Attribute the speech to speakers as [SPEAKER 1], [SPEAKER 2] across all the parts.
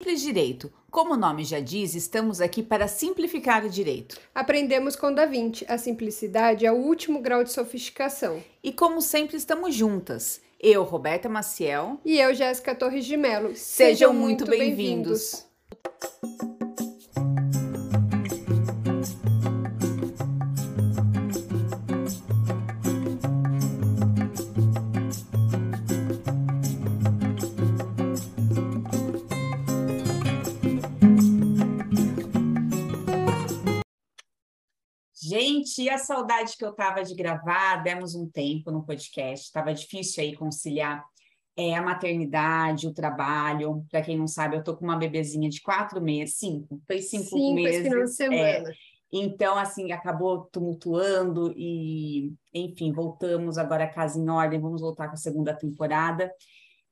[SPEAKER 1] Simples Direito. Como o nome já diz, estamos aqui para simplificar o direito.
[SPEAKER 2] Aprendemos com Da Vinci. A simplicidade é o último grau de sofisticação.
[SPEAKER 1] E como sempre, estamos juntas. Eu, Roberta Maciel.
[SPEAKER 2] E eu, Jéssica Torres de Mello.
[SPEAKER 1] Sejam, muito bem-vindos. Gente, a saudade que eu tava de gravar, demos um tempo no podcast, estava difícil aí conciliar é, a maternidade, o trabalho. Para quem não sabe, eu tô com uma bebezinha de quatro meses, cinco, fez cinco,
[SPEAKER 2] cinco
[SPEAKER 1] meses.
[SPEAKER 2] Final de semana.
[SPEAKER 1] É, então, assim, acabou tumultuando e, enfim, voltamos agora a casa em ordem, vamos voltar com a segunda temporada.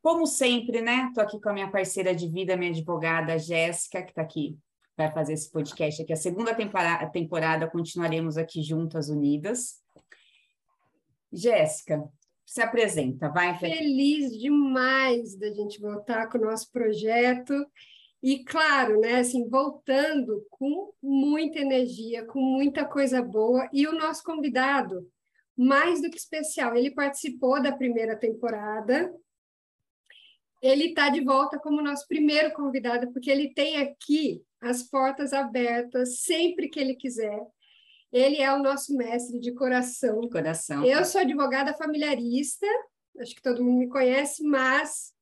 [SPEAKER 1] Como sempre, né? Tô aqui com a minha parceira de vida, minha advogada Jéssica, que está aqui para fazer esse podcast aqui. A segunda temporada, temporada continuaremos aqui juntas, unidas. Jéssica, se apresenta, vai.
[SPEAKER 2] Feliz demais da gente voltar com o nosso projeto. E claro, né, assim, voltando com muita energia, com muita coisa boa. E o nosso convidado, mais do que especial, ele participou da primeira temporada. Ele está de volta como nosso primeiro convidado, porque ele tem aqui as portas abertas sempre que ele quiser. Ele é o nosso mestre de coração.
[SPEAKER 1] Coração.
[SPEAKER 2] Eu sou advogada familiarista, acho que todo mundo me conhece, mas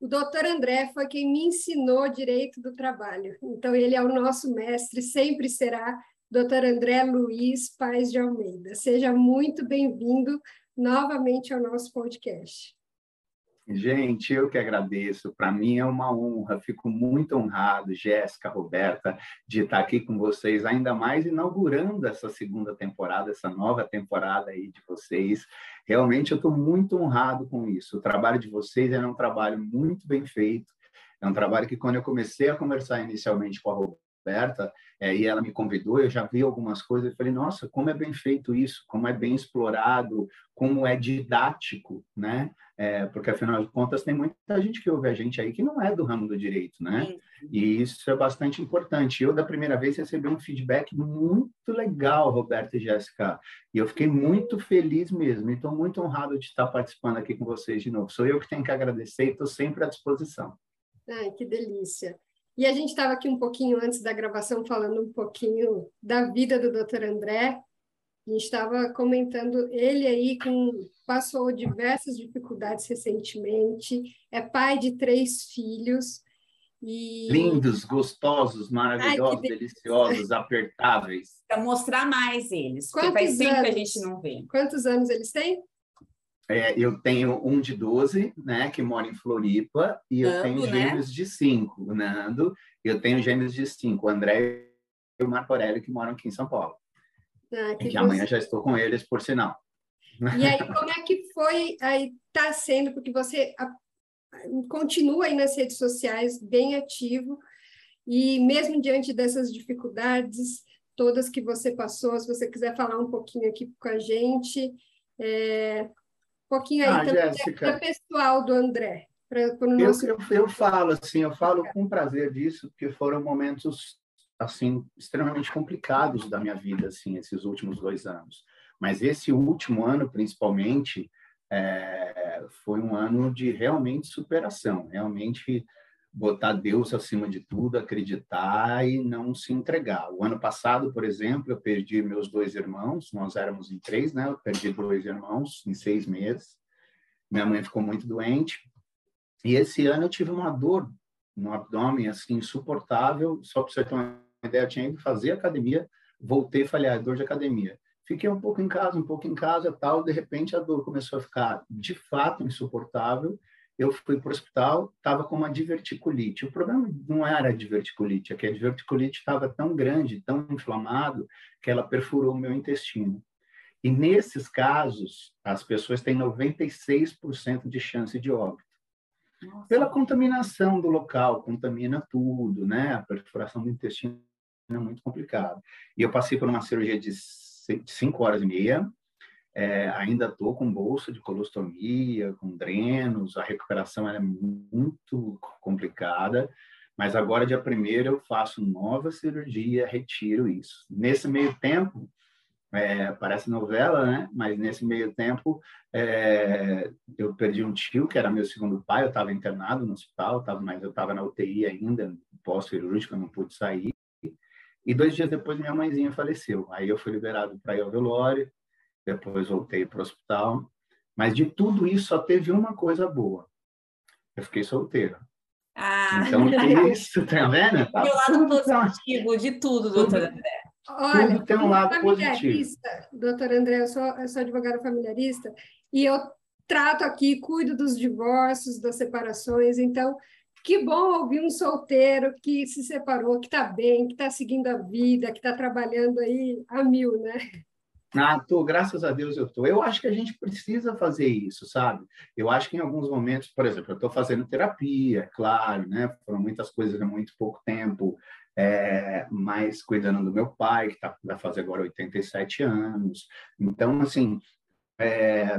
[SPEAKER 2] o doutor André foi quem me ensinou direito do trabalho. Então, ele é o nosso mestre, sempre será doutor André Luiz Paz de Almeida. Seja muito bem-vindo novamente ao nosso podcast.
[SPEAKER 3] Gente, eu que agradeço. Para mim é uma honra. Fico muito honrado, Jéssica, Roberta, de estar aqui com vocês, ainda mais inaugurando essa segunda temporada, essa nova temporada aí de vocês. Realmente eu estou muito honrado com isso. O trabalho de vocês é um trabalho muito bem feito. É um trabalho que quando eu comecei a conversar inicialmente com a Roberta, é, e ela me convidou, eu já vi algumas coisas e falei, nossa, como é bem feito isso, como é bem explorado, como é didático, né? É, porque, afinal de contas, tem muita gente que ouve a gente aí que não é do ramo do direito, né? Sim. E isso é bastante importante. Eu, da primeira vez, recebi um feedback muito legal, Roberto e Jéssica, e eu fiquei muito feliz mesmo, estou muito honrado de estar participando aqui com vocês de novo. Sou eu que tenho que agradecer e estou sempre à disposição.
[SPEAKER 2] Ai, que delícia. E a gente estava aqui um pouquinho antes da gravação falando um pouquinho da vida do Dr. André. A gente estava comentando ele aí com passou diversas dificuldades recentemente, é pai de três filhos e
[SPEAKER 3] lindos, gostosos, maravilhosos, Ai, deliciosos, apertáveis.
[SPEAKER 1] Para mostrar mais eles, Quantos porque faz tempo anos? que a gente não vê.
[SPEAKER 2] Quantos anos eles têm?
[SPEAKER 3] É, eu tenho um de 12, né, que mora em Floripa, e eu tenho né? gêmeos né? de 5, Nando. Eu tenho gêmeos de 5, o André e o Marco Aurélio, que moram aqui em São Paulo. Ah, que e amanhã já estou com eles, por sinal.
[SPEAKER 2] E aí, como é que foi, aí tá sendo, porque você continua aí nas redes sociais, bem ativo, e mesmo diante dessas dificuldades todas que você passou, se você quiser falar um pouquinho aqui com a gente, é, um pouquinho aí ah, também Jéssica, da pessoal do André.
[SPEAKER 3] Pra, pra nosso... eu, eu, eu, falo assim, eu falo com prazer disso, porque foram momentos assim extremamente complicados da minha vida, assim, esses últimos dois anos. Mas esse último ano, principalmente, é, foi um ano de realmente superação, realmente botar Deus acima de tudo, acreditar e não se entregar. O ano passado, por exemplo, eu perdi meus dois irmãos, nós éramos em três, né? Eu perdi dois irmãos em seis meses. Minha mãe ficou muito doente. E esse ano eu tive uma dor no abdômen, assim, insuportável. Só para você ter uma ideia, eu tinha ido fazer academia, voltei falei, ah, dor de academia. Fiquei um pouco em casa, um pouco em casa, tal. De repente, a dor começou a ficar, de fato, insuportável eu fui para o hospital, estava com uma diverticulite. O problema não era a diverticulite, é que a diverticulite estava tão grande, tão inflamado, que ela perfurou o meu intestino. E nesses casos, as pessoas têm 96% de chance de óbito. Nossa. Pela contaminação do local, contamina tudo, né? A perfuração do intestino é muito complicado. E eu passei por uma cirurgia de cinco horas e meia, é, ainda estou com bolsa de colostomia, com drenos, a recuperação é muito complicada, Mas agora, dia primeiro, eu faço nova cirurgia, retiro isso. Nesse meio tempo, é, parece novela, né? Mas nesse meio tempo, é, eu perdi um tio que era meu segundo pai. Eu estava internado no hospital, tava, mas eu estava na UTI ainda, pós-cirúrgico, eu não pude sair. E dois dias depois, minha mãezinha faleceu. Aí eu fui liberado para ir ao velório, depois voltei para o hospital. Mas de tudo isso, só teve uma coisa boa. Eu fiquei solteiro.
[SPEAKER 1] Ah.
[SPEAKER 3] Então, isso, tá vendo?
[SPEAKER 1] Tá o lado positivo de tudo, doutor André.
[SPEAKER 2] Olha, tudo tem um lado positivo. Doutor André, eu sou, eu sou advogada familiarista e eu trato aqui, cuido dos divórcios, das separações, então que bom ouvir um solteiro que se separou, que está bem, que está seguindo a vida, que está trabalhando aí a mil, né?
[SPEAKER 3] Ah, tô, graças a Deus eu tô. Eu acho que a gente precisa fazer isso, sabe? Eu acho que em alguns momentos, por exemplo, eu estou fazendo terapia, claro, né? Foram muitas coisas há muito pouco tempo, é, mas cuidando do meu pai, que tá, vai fazer agora 87 anos. Então, assim, é,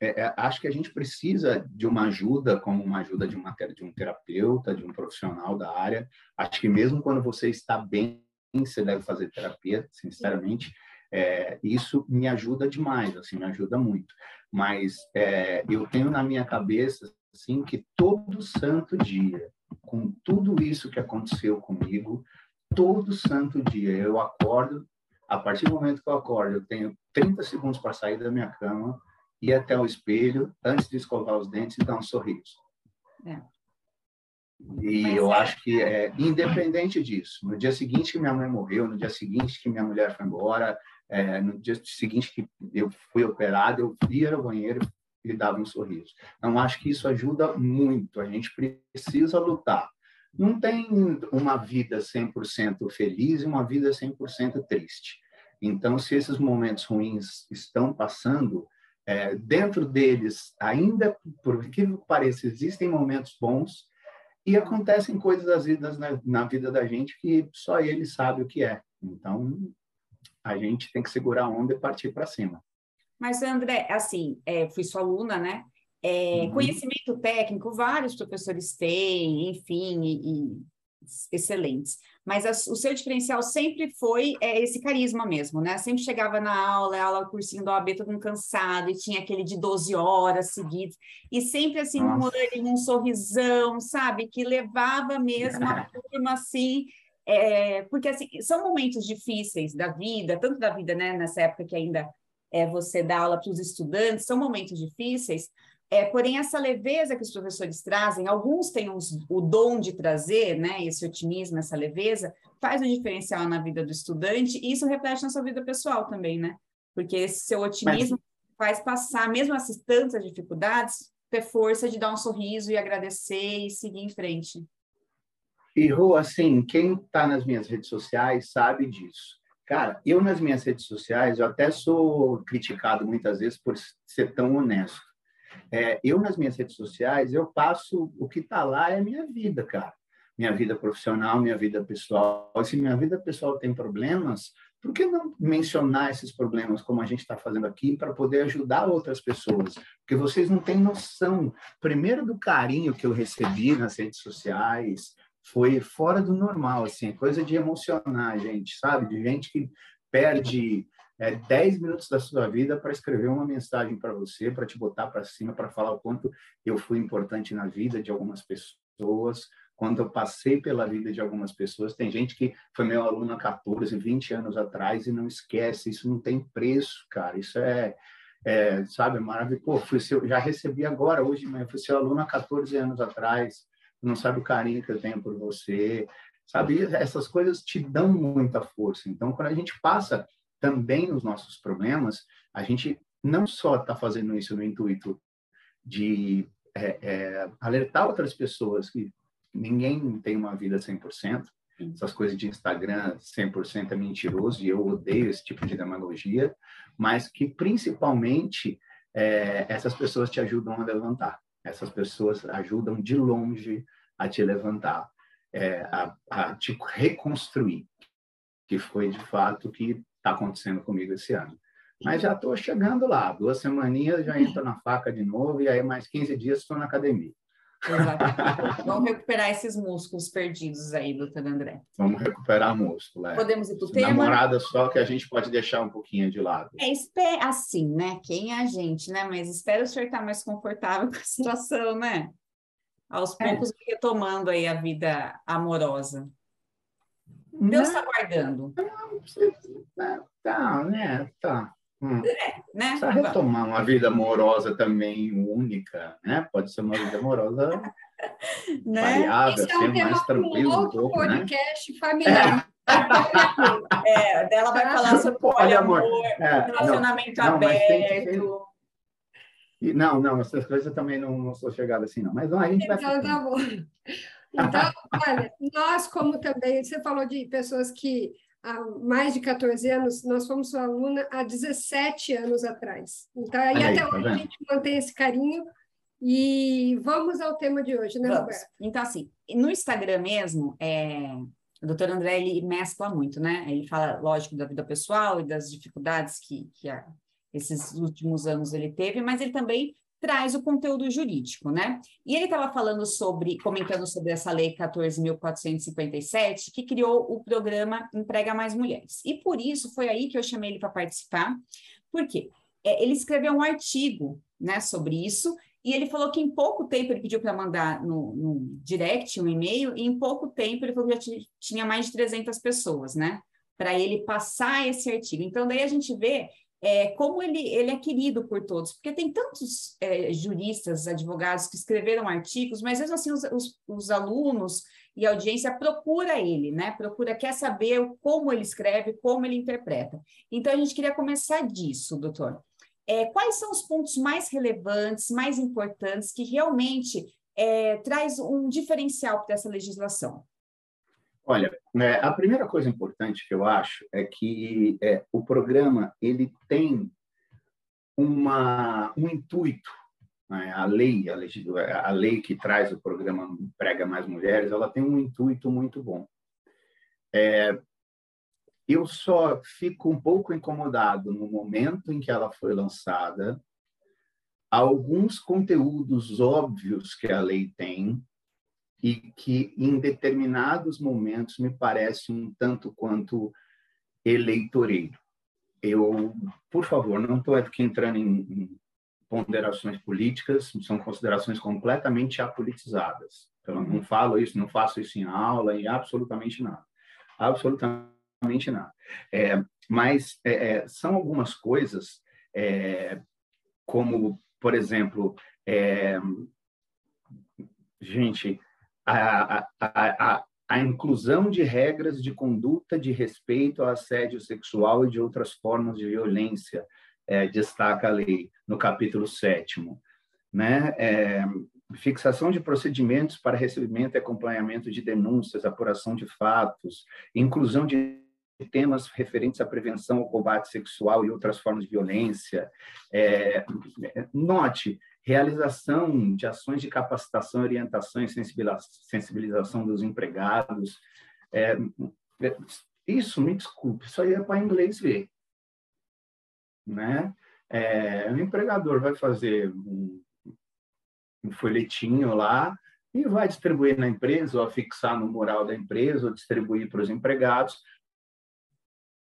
[SPEAKER 3] é, é, acho que a gente precisa de uma ajuda, como uma ajuda de, uma, de um terapeuta, de um profissional da área. Acho que mesmo quando você está bem, você deve fazer terapia, sinceramente. É, isso me ajuda demais, assim, me ajuda muito. Mas é, eu tenho na minha cabeça, assim, que todo santo dia, com tudo isso que aconteceu comigo, todo santo dia eu acordo, a partir do momento que eu acordo, eu tenho 30 segundos para sair da minha cama, ir até o espelho, antes de escovar os dentes e dar um sorriso. É. E Mas eu é. acho que, é, independente disso, no dia seguinte que minha mãe morreu, no dia seguinte que minha mulher foi embora, é, no dia seguinte que eu fui operado, eu ia ao banheiro e dava um sorriso. Então, acho que isso ajuda muito. A gente precisa lutar. Não tem uma vida 100% feliz e uma vida 100% triste. Então, se esses momentos ruins estão passando, é, dentro deles, ainda, por que pareça, existem momentos bons e acontecem coisas na, na vida da gente que só ele sabe o que é. Então, a gente tem que segurar a onda e partir para cima.
[SPEAKER 1] Mas, André, assim, é, fui sua aluna, né? É, uhum. Conhecimento técnico, vários professores têm, enfim, e, e excelentes. Mas a, o seu diferencial sempre foi é, esse carisma mesmo, né? Sempre chegava na aula, aula, cursinho do OAB, todo mundo cansado, e tinha aquele de 12 horas seguidas, e sempre assim, um, um sorrisão, sabe? Que levava mesmo a turma assim é, porque assim, são momentos difíceis da vida, tanto da vida, né, nessa época que ainda é, você dá aula para os estudantes, são momentos difíceis, é, porém essa leveza que os professores trazem, alguns têm o dom de trazer, né, esse otimismo, essa leveza, faz o diferencial na vida do estudante, e isso reflete na sua vida pessoal também, né? Porque esse seu otimismo Mas... faz passar, mesmo essas tantas dificuldades, ter força de dar um sorriso e agradecer e seguir em frente.
[SPEAKER 3] E, Rô, assim, quem está nas minhas redes sociais sabe disso. Cara, eu nas minhas redes sociais, eu até sou criticado muitas vezes por ser tão honesto. É, eu nas minhas redes sociais, eu passo, o que está lá é a minha vida, cara. Minha vida profissional, minha vida pessoal. Se minha vida pessoal tem problemas, por que não mencionar esses problemas como a gente está fazendo aqui para poder ajudar outras pessoas? Porque vocês não têm noção, primeiro do carinho que eu recebi nas redes sociais, foi fora do normal, assim, coisa de emocionar gente, sabe? De gente que perde é, 10 minutos da sua vida para escrever uma mensagem para você, para te botar para cima, para falar o quanto eu fui importante na vida de algumas pessoas, quando eu passei pela vida de algumas pessoas. Tem gente que foi meu aluno há 14, 20 anos atrás e não esquece, isso não tem preço, cara, isso é, é sabe, maravilhoso. Pô, fui seu, já recebi agora, hoje, mas fui seu aluno há 14 anos atrás, não sabe o carinho que eu tenho por você, sabe? Essas coisas te dão muita força. Então, quando a gente passa também os nossos problemas, a gente não só está fazendo isso no intuito de é, é, alertar outras pessoas que ninguém tem uma vida 100%, essas coisas de Instagram 100% é mentiroso e eu odeio esse tipo de demagogia, mas que principalmente é, essas pessoas te ajudam a levantar. Essas pessoas ajudam de longe a te levantar, é, a, a te reconstruir, que foi de fato o que está acontecendo comigo esse ano. Mas já estou chegando lá, duas semaninhas já entro na faca de novo, e aí mais 15 dias estou na academia.
[SPEAKER 1] Exato. Vamos recuperar esses músculos perdidos aí, doutor André.
[SPEAKER 3] Vamos recuperar músculo. É.
[SPEAKER 1] Podemos ir para o tema.
[SPEAKER 3] Namorada só que a gente pode deixar um pouquinho de lado.
[SPEAKER 1] É assim, né? Quem é a gente, né? Mas espero o senhor estar mais confortável com a situação, né? Aos é. poucos é. retomando aí a vida amorosa. Deus está guardando.
[SPEAKER 3] Não, tá, né? Tá. Hum. É, né? Precisa retomar uma vida amorosa também única, né? Pode ser uma vida amorosa né? variável,
[SPEAKER 2] Esse é um
[SPEAKER 3] mais tranquilo.
[SPEAKER 2] Um outro pouco, né? podcast né? familiar.
[SPEAKER 1] É. é, ela vai falar sobre poliamor, é, relacionamento não, aberto.
[SPEAKER 3] Não, não, não, essas coisas eu também não, não sou chegada assim, não. Mas não, a gente
[SPEAKER 2] então, vai... tá bom. Então, olha, nós como também, você falou de pessoas que há mais de 14 anos, nós fomos sua aluna há 17 anos atrás. Então, aí, até tá hoje a gente mantém esse carinho. E vamos ao tema de hoje, né, Roberto?
[SPEAKER 1] Então, assim, no Instagram mesmo, é, o doutor André, ele mescla muito, né? Ele fala, lógico, da vida pessoal e das dificuldades que, que a, esses últimos anos ele teve, mas ele também traz o conteúdo jurídico, né? E ele estava falando sobre, comentando sobre essa lei 14.457, que criou o programa Emprega Mais Mulheres. E por isso foi aí que eu chamei ele para participar, porque é, ele escreveu um artigo, né, sobre isso, e ele falou que em pouco tempo ele pediu para mandar no, no, direct um e-mail, e em pouco tempo ele falou que já tinha mais de 300 pessoas, né? Para ele passar esse artigo. Então, daí a gente vê é, como ele, ele é querido por todos, porque tem tantos é, juristas, advogados que escreveram artigos, mas mesmo assim os, os, os, alunos e a audiência procura ele, né? Procura, quer saber como ele escreve, como ele interpreta. Então, a gente queria começar disso, doutor. É, quais são os pontos mais relevantes, mais importantes, que realmente é, traz um diferencial para essa legislação?
[SPEAKER 3] Olha, é, a primeira coisa importante que eu acho é que é, o programa ele tem uma, um intuito. Né? A lei, a, a lei que traz o programa Prega Mais Mulheres, ela tem um intuito muito bom. É, eu só fico um pouco incomodado no momento em que ela foi lançada, alguns conteúdos óbvios que a lei tem, e que em determinados momentos me parece um tanto quanto eleitoreiro. Eu, por favor, não estou aqui entrando em, em, ponderações políticas, são considerações completamente apolitizadas. Eu não falo isso, não faço isso em aula, em absolutamente nada. Absolutamente nada. É, mas é, é são algumas coisas, é, como, por exemplo, é, gente, a, a, a, inclusão de regras de conduta de respeito ao assédio sexual e de outras formas de violência, é, destaca a lei no capítulo 7 né? É, fixação de procedimentos para recebimento e acompanhamento de denúncias, apuração de fatos, inclusão de temas referentes à prevenção ao combate sexual e outras formas de violência. É, note, realização de ações de capacitação, orientação e sensibilização dos empregados. É, isso, me desculpe, isso aí é para inglês ver. Né? É, o empregador vai fazer um, um folhetinho lá e vai distribuir na empresa, ou fixar no mural da empresa, ou distribuir para os empregados,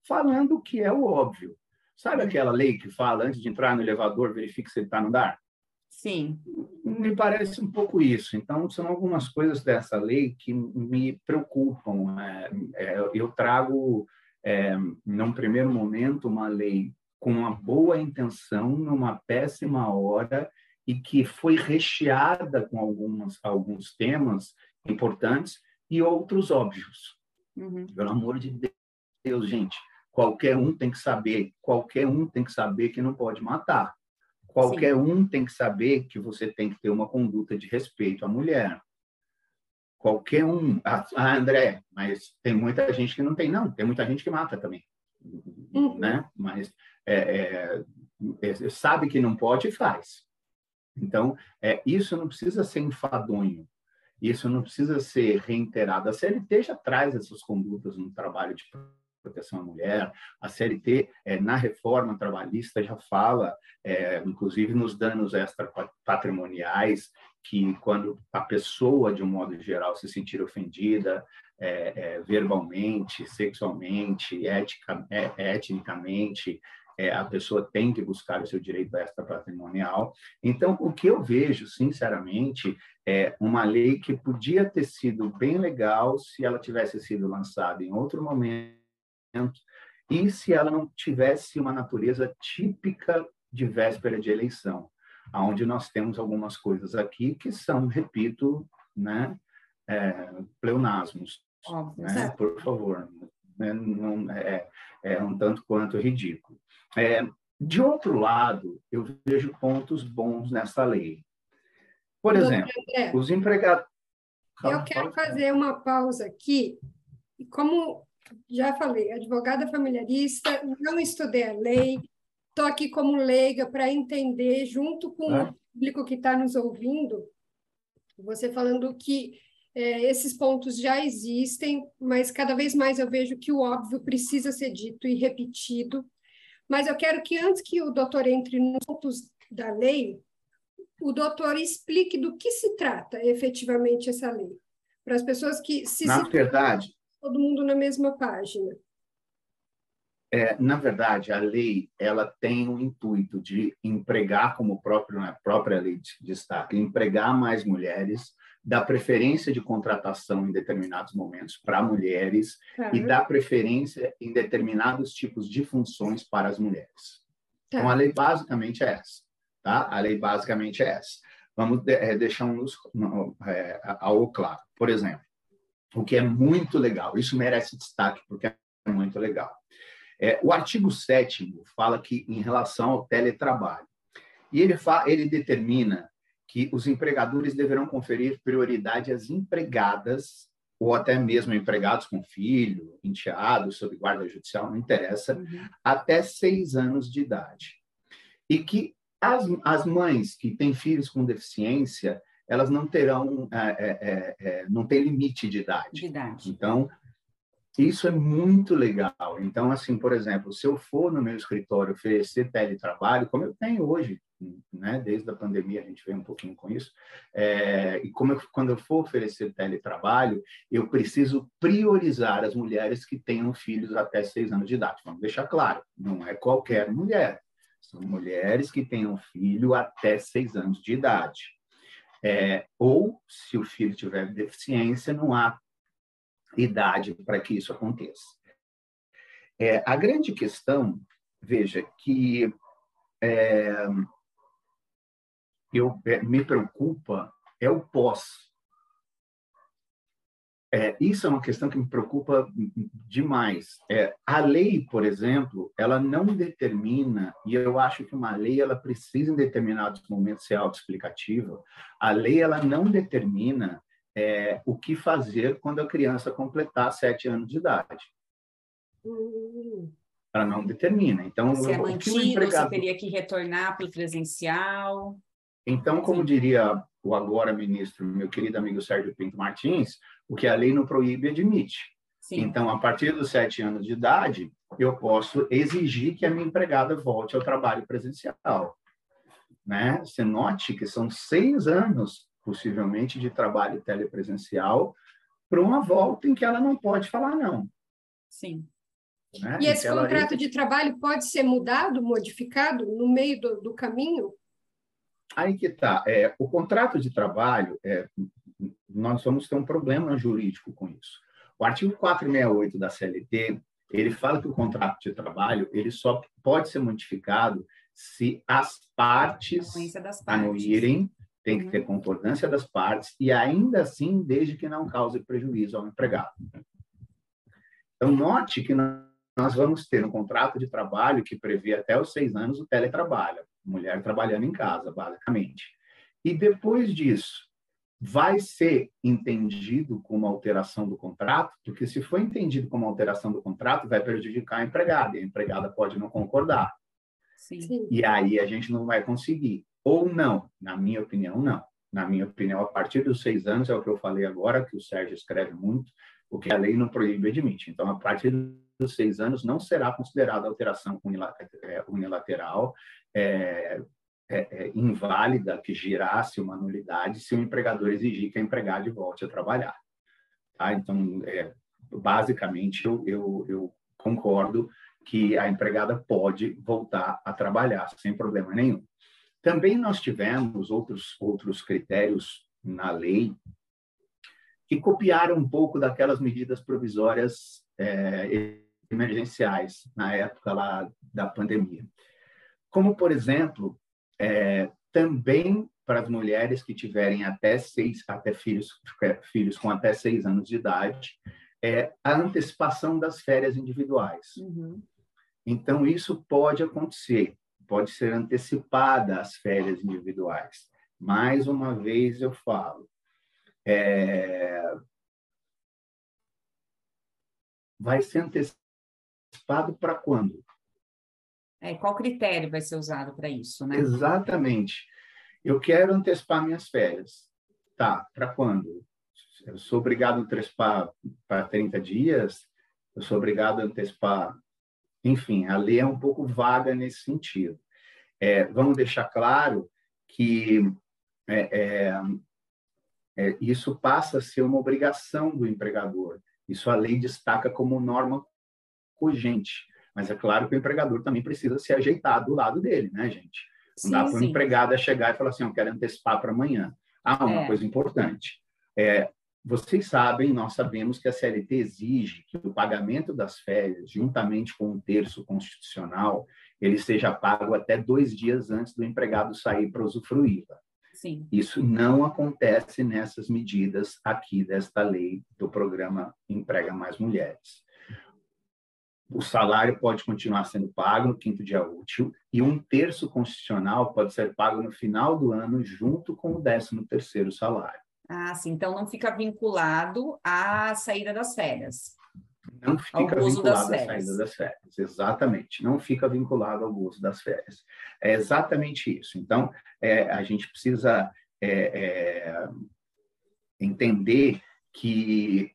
[SPEAKER 3] falando o que é o óbvio. Sabe aquela lei que fala, antes de entrar no elevador, verifique se ele está no andar?
[SPEAKER 1] Sim.
[SPEAKER 3] Me parece um pouco isso. Então, são algumas coisas dessa lei que me preocupam. É, é, eu trago, é, num primeiro momento, uma lei com uma boa intenção, numa péssima hora, e que foi recheada com algumas, alguns temas importantes e outros óbvios. Uhum. Pelo amor de Deus, gente, qualquer um tem que saber, qualquer um tem que saber que não pode matar. Qualquer Sim. um tem que saber que você tem que ter uma conduta de respeito à mulher. Qualquer um. Ah, ah, André, mas tem muita gente que não tem, não. Tem muita gente que mata também. Uhum. Né? Mas é, é, é, sabe que não pode e faz. Então, é, isso não precisa ser enfadonho. Isso não precisa ser reiterado. A CLT já traz essas condutas no trabalho de proteção à mulher. A CLT, é, na reforma trabalhista, já fala, é, inclusive nos danos extrapatrimoniais, que quando a pessoa, de um modo geral, se sentir ofendida é, é, verbalmente, sexualmente, ética, é, etnicamente, é, a pessoa tem que buscar o seu direito extra patrimonial. Então, o que eu vejo, sinceramente, é uma lei que podia ter sido bem legal se ela tivesse sido lançada em outro momento e se ela não tivesse uma natureza típica de véspera de eleição, onde nós temos algumas coisas aqui que são, repito, né, é, pleonasmos. Óbvio, né? Por favor, né? não, é, é um tanto quanto ridículo. É, de outro lado, eu vejo pontos bons nessa lei. Por exemplo, André, os empregados.
[SPEAKER 2] Eu quero fazer uma pausa aqui. Como já falei, advogada familiarista, não estudei a lei, estou aqui como leiga para entender, junto com é. o público que está nos ouvindo, você falando que é, esses pontos já existem, mas cada vez mais eu vejo que o óbvio precisa ser dito e repetido mas eu quero que, antes que o doutor entre nos pontos da lei, o doutor explique do que se trata efetivamente essa lei. Para as pessoas que se.
[SPEAKER 3] Na verdade.
[SPEAKER 2] Todo mundo na mesma página.
[SPEAKER 3] É, na verdade, a lei ela tem o intuito de empregar, como próprio, a própria lei destaca, empregar mais mulheres dá preferência de contratação em determinados momentos para mulheres tá. e dá preferência em determinados tipos de funções para as mulheres. Tá. Então, a lei basicamente é essa. Tá? A lei basicamente é essa. Vamos de, é, deixar um é, algo claro. Por exemplo, o que é muito legal, isso merece destaque porque é muito legal. É, o artigo 7 fala que em relação ao teletrabalho, e ele, ele determina que os empregadores deverão conferir prioridade às empregadas ou até mesmo empregados com filho, enteados, sob guarda judicial, não interessa, uhum. até seis anos de idade. E que as, as mães que têm filhos com deficiência, elas não terão, é, é, é, é não tem limite de idade.
[SPEAKER 1] de idade.
[SPEAKER 3] Então, isso é muito legal. Então, assim, por exemplo, se eu for no meu escritório oferecer teletrabalho, como eu tenho hoje, né? Desde a pandemia a gente vem um pouquinho com isso. É, e como eu, quando eu for oferecer teletrabalho, eu preciso priorizar as mulheres que tenham filhos até seis anos de idade. Vamos deixar claro, não é qualquer mulher. São mulheres que tenham filho até seis anos de idade. É, ou, se o filho tiver deficiência, não há idade para que isso aconteça. É, a grande questão, veja, que é, eu é, me preocupa é o pós. É, isso é uma questão que me preocupa demais. É, a lei, por exemplo, ela não determina, e eu acho que uma lei ela precisa em determinados momentos ser autoexplicativa. A lei ela não determina é, o que fazer quando a criança completar sete anos de idade. Hum. Ela não determina. Então,
[SPEAKER 1] se é mantido, empregado... você teria que retornar para o presencial.
[SPEAKER 3] Então, como diria o agora ministro, meu querido amigo Sérgio Pinto Martins, o que a lei não proíbe, admite. Sim. Então, a partir dos sete anos de idade, eu posso exigir que a minha empregada volte ao trabalho presencial. Né? Você note que são seis anos, possivelmente, de trabalho telepresencial para uma volta em que ela não pode falar não.
[SPEAKER 1] Sim.
[SPEAKER 2] Né? E esse contrato de trabalho pode ser mudado, modificado no meio do, do caminho?
[SPEAKER 3] Aí que está. É, o contrato de trabalho, é, nós vamos ter um problema jurídico com isso. O artigo 468 da CLT, ele fala que o contrato de trabalho ele só pode ser modificado se as partes, anuírem, tem que ter uhum. concordância das partes, e ainda assim, desde que não cause prejuízo ao empregado. Então, note que nós vamos ter um contrato de trabalho que prevê até os seis anos o teletrabalho mulher trabalhando em casa, basicamente. E depois disso, vai ser entendido como alteração do contrato, porque se for entendido como alteração do contrato, vai prejudicar a empregada, e a empregada pode não concordar. Sim. E aí a gente não vai conseguir. Ou não, na minha opinião, não. Na minha opinião, a partir dos seis anos, é o que eu falei agora, que o Sérgio escreve muito, o que a lei não proíbe admite. Então, a partir dos seis anos, não será considerada alteração é, unilateral, é, é, é, inválida que girasse uma nulidade se o empregador exigir que a empregada volte a trabalhar. Tá? Então, é, basicamente, eu, eu, eu concordo que a empregada pode voltar a trabalhar sem problema nenhum. Também nós tivemos outros, outros critérios na lei que copiaram um pouco daquelas medidas provisórias é, emergenciais na época lá da pandemia. Como, por exemplo, é, também para as mulheres que tiverem até seis, até filhos, filhos com até seis anos de idade, é a antecipação das férias individuais. Uhum. Então, isso pode acontecer, pode ser antecipada as férias individuais. Mais uma vez eu falo, é... vai ser antecipado para quando?
[SPEAKER 1] É, qual critério vai ser usado para isso, né?
[SPEAKER 3] Exatamente. Eu quero antecipar minhas férias. Tá, para quando? Eu sou obrigado a antecipar para 30 dias? Eu sou obrigado a antecipar enfim, a lei é um pouco vaga nesse sentido. É, vamos deixar claro que é, é, é, isso passa a ser uma obrigação do empregador. Isso a lei destaca como norma cogente. Mas é claro que o empregador também precisa se ajeitar do lado dele, né, gente? Não sim, dá para o empregado chegar e falar assim, eu quero antecipar para amanhã. Ah, uma é. coisa importante. É, vocês sabem, nós sabemos que a CLT exige que o pagamento das férias, juntamente com um terço constitucional, ele seja pago até dois dias antes do empregado sair para usufruí Sim. Isso não acontece nessas medidas aqui desta lei do programa Emprega Mais Mulheres. O salário pode continuar sendo pago no quinto dia útil e um terço constitucional pode ser pago no final do ano junto com o décimo terceiro salário.
[SPEAKER 1] Ah, sim. Então não fica vinculado à saída das férias.
[SPEAKER 3] Não fica vinculado à saída das férias, exatamente. Não fica vinculado ao gozo das férias. É exatamente isso. Então, é, a gente precisa é, é, entender que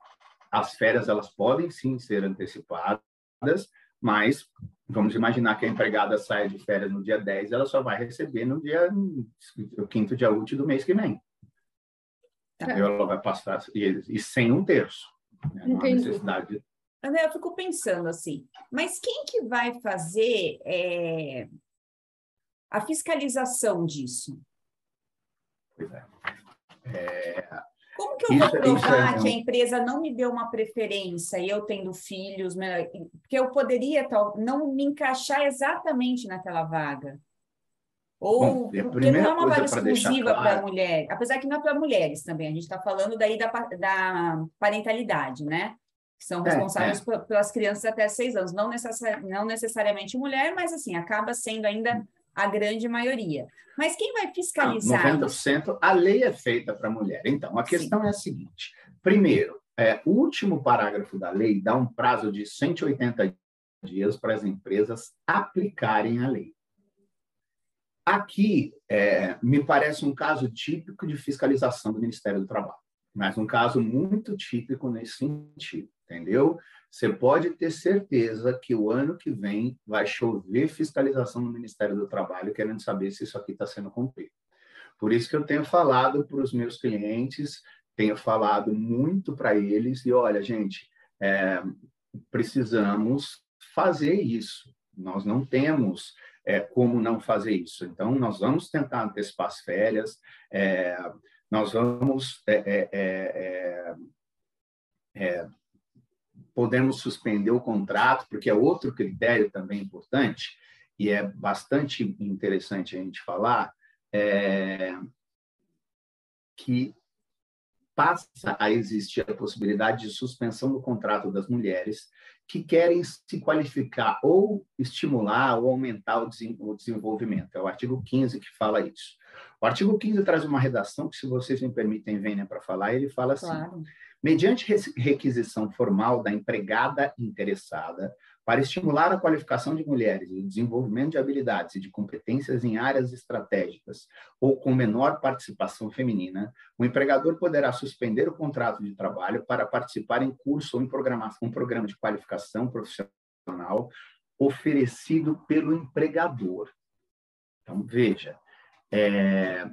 [SPEAKER 3] as férias elas podem sim ser antecipadas, mas vamos imaginar que a empregada saia de férias no dia 10, ela só vai receber no dia no quinto dia útil do mês que vem. É. Ela vai passar e, e sem um terço. Né? Não há necessidade.
[SPEAKER 1] André, eu fico pensando assim, mas quem que vai fazer é, a fiscalização disso?
[SPEAKER 3] Pois é. é...
[SPEAKER 1] Como que eu isso, vou é provar é... que a empresa não me deu uma preferência e eu tendo filhos, porque eu poderia não me encaixar exatamente naquela vaga? Ou Bom, porque não é uma vaga exclusiva para claro. mulher, apesar que não é para mulheres também, a gente está falando daí da, da parentalidade, né? Que são é, responsáveis é, é. pelas crianças até seis anos, não, necessari não necessariamente mulher, mas assim, acaba sendo ainda a grande maioria. Mas quem vai fiscalizar?
[SPEAKER 3] Não, 90% a lei é feita para mulher. Então, a questão Sim. é a seguinte: primeiro, é, o último parágrafo da lei dá um prazo de 180 dias para as empresas aplicarem a lei. Aqui, é, me parece um caso típico de fiscalização do Ministério do Trabalho, mas um caso muito típico nesse sentido, entendeu? Você pode ter certeza que o ano que vem vai chover fiscalização no Ministério do Trabalho, querendo saber se isso aqui está sendo cumprido. Por isso que eu tenho falado para os meus clientes, tenho falado muito para eles, e olha, gente, é, precisamos fazer isso. Nós não temos é, como não fazer isso. Então, nós vamos tentar antecipar as férias, é, nós vamos. É, é, é, podemos suspender o contrato, porque é outro critério também importante, e é bastante interessante a gente falar, que passa a existir a possibilidade de suspensão do contrato das mulheres que querem se qualificar ou estimular ou aumentar o desenvolvimento. É o artigo 15 que fala isso. O artigo 15 traz uma redação que, se vocês me permitem, venha para falar, ele fala assim: claro. mediante requisição formal da empregada interessada, para estimular a qualificação de mulheres e o desenvolvimento de habilidades e de competências em áreas estratégicas ou com menor participação feminina, o empregador poderá suspender o contrato de trabalho para participar em curso ou em programação, um programa de qualificação profissional oferecido pelo empregador. Então, veja, É,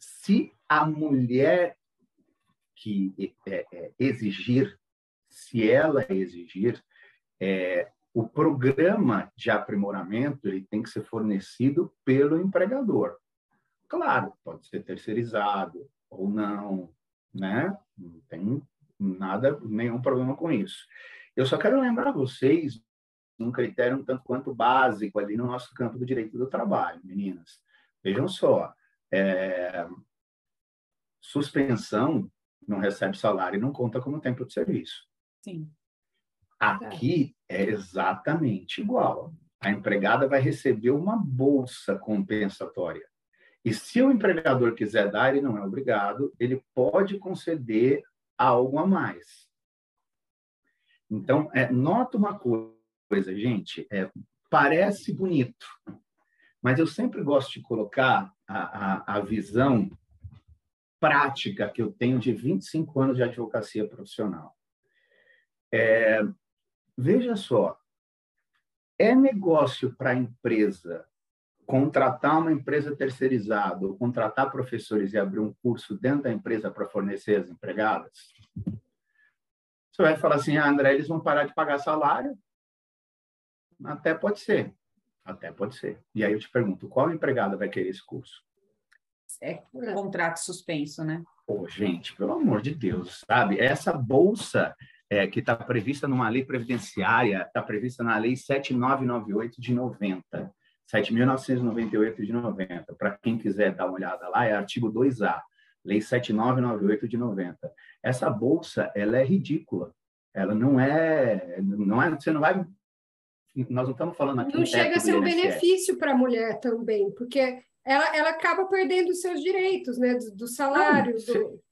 [SPEAKER 3] se a mulher que é, é, exigir, se ela exigir, é, o programa de aprimoramento ele tem que ser fornecido pelo empregador. Claro, pode ser terceirizado ou não, né? Não tem nada, nenhum problema com isso. Eu só quero lembrar vocês um critério um tanto quanto básico ali no nosso campo do direito do trabalho, meninas. Vejam só, é, suspensão não recebe salário e não conta como tempo de serviço.
[SPEAKER 1] Sim.
[SPEAKER 3] Aqui é exatamente igual. A empregada vai receber uma bolsa compensatória. E se o empregador quiser dar, ele não é obrigado, ele pode conceder algo a mais. Então, é, nota uma coisa, gente, é, parece bonito, mas eu sempre gosto de colocar a, a, a visão prática que eu tenho de 25 anos de advocacia profissional. É, veja só, é negócio para a empresa contratar uma empresa terceirizada ou contratar professores e abrir um curso dentro da empresa para fornecer as empregadas? Você vai falar assim, ah, André, eles vão parar de pagar salário? Até pode ser. Até pode ser. E aí eu te pergunto, qual empregada vai querer esse curso?
[SPEAKER 1] É contrato suspenso, né?
[SPEAKER 3] Pô, gente, pelo amor de Deus, sabe? Essa bolsa é, que está prevista numa lei previdenciária, está prevista na lei 7998 de 90. 7.998 de 90. Para quem quiser dar uma olhada lá, é artigo 2A, Lei 7998 de 90. Essa bolsa, ela é ridícula. Ela não é, não é, você não vai nós não estamos falando aqui
[SPEAKER 2] Não chega a ser um benefício para a mulher também, porque ela, ela acaba perdendo os seus direitos, né, do, do salário, não, do...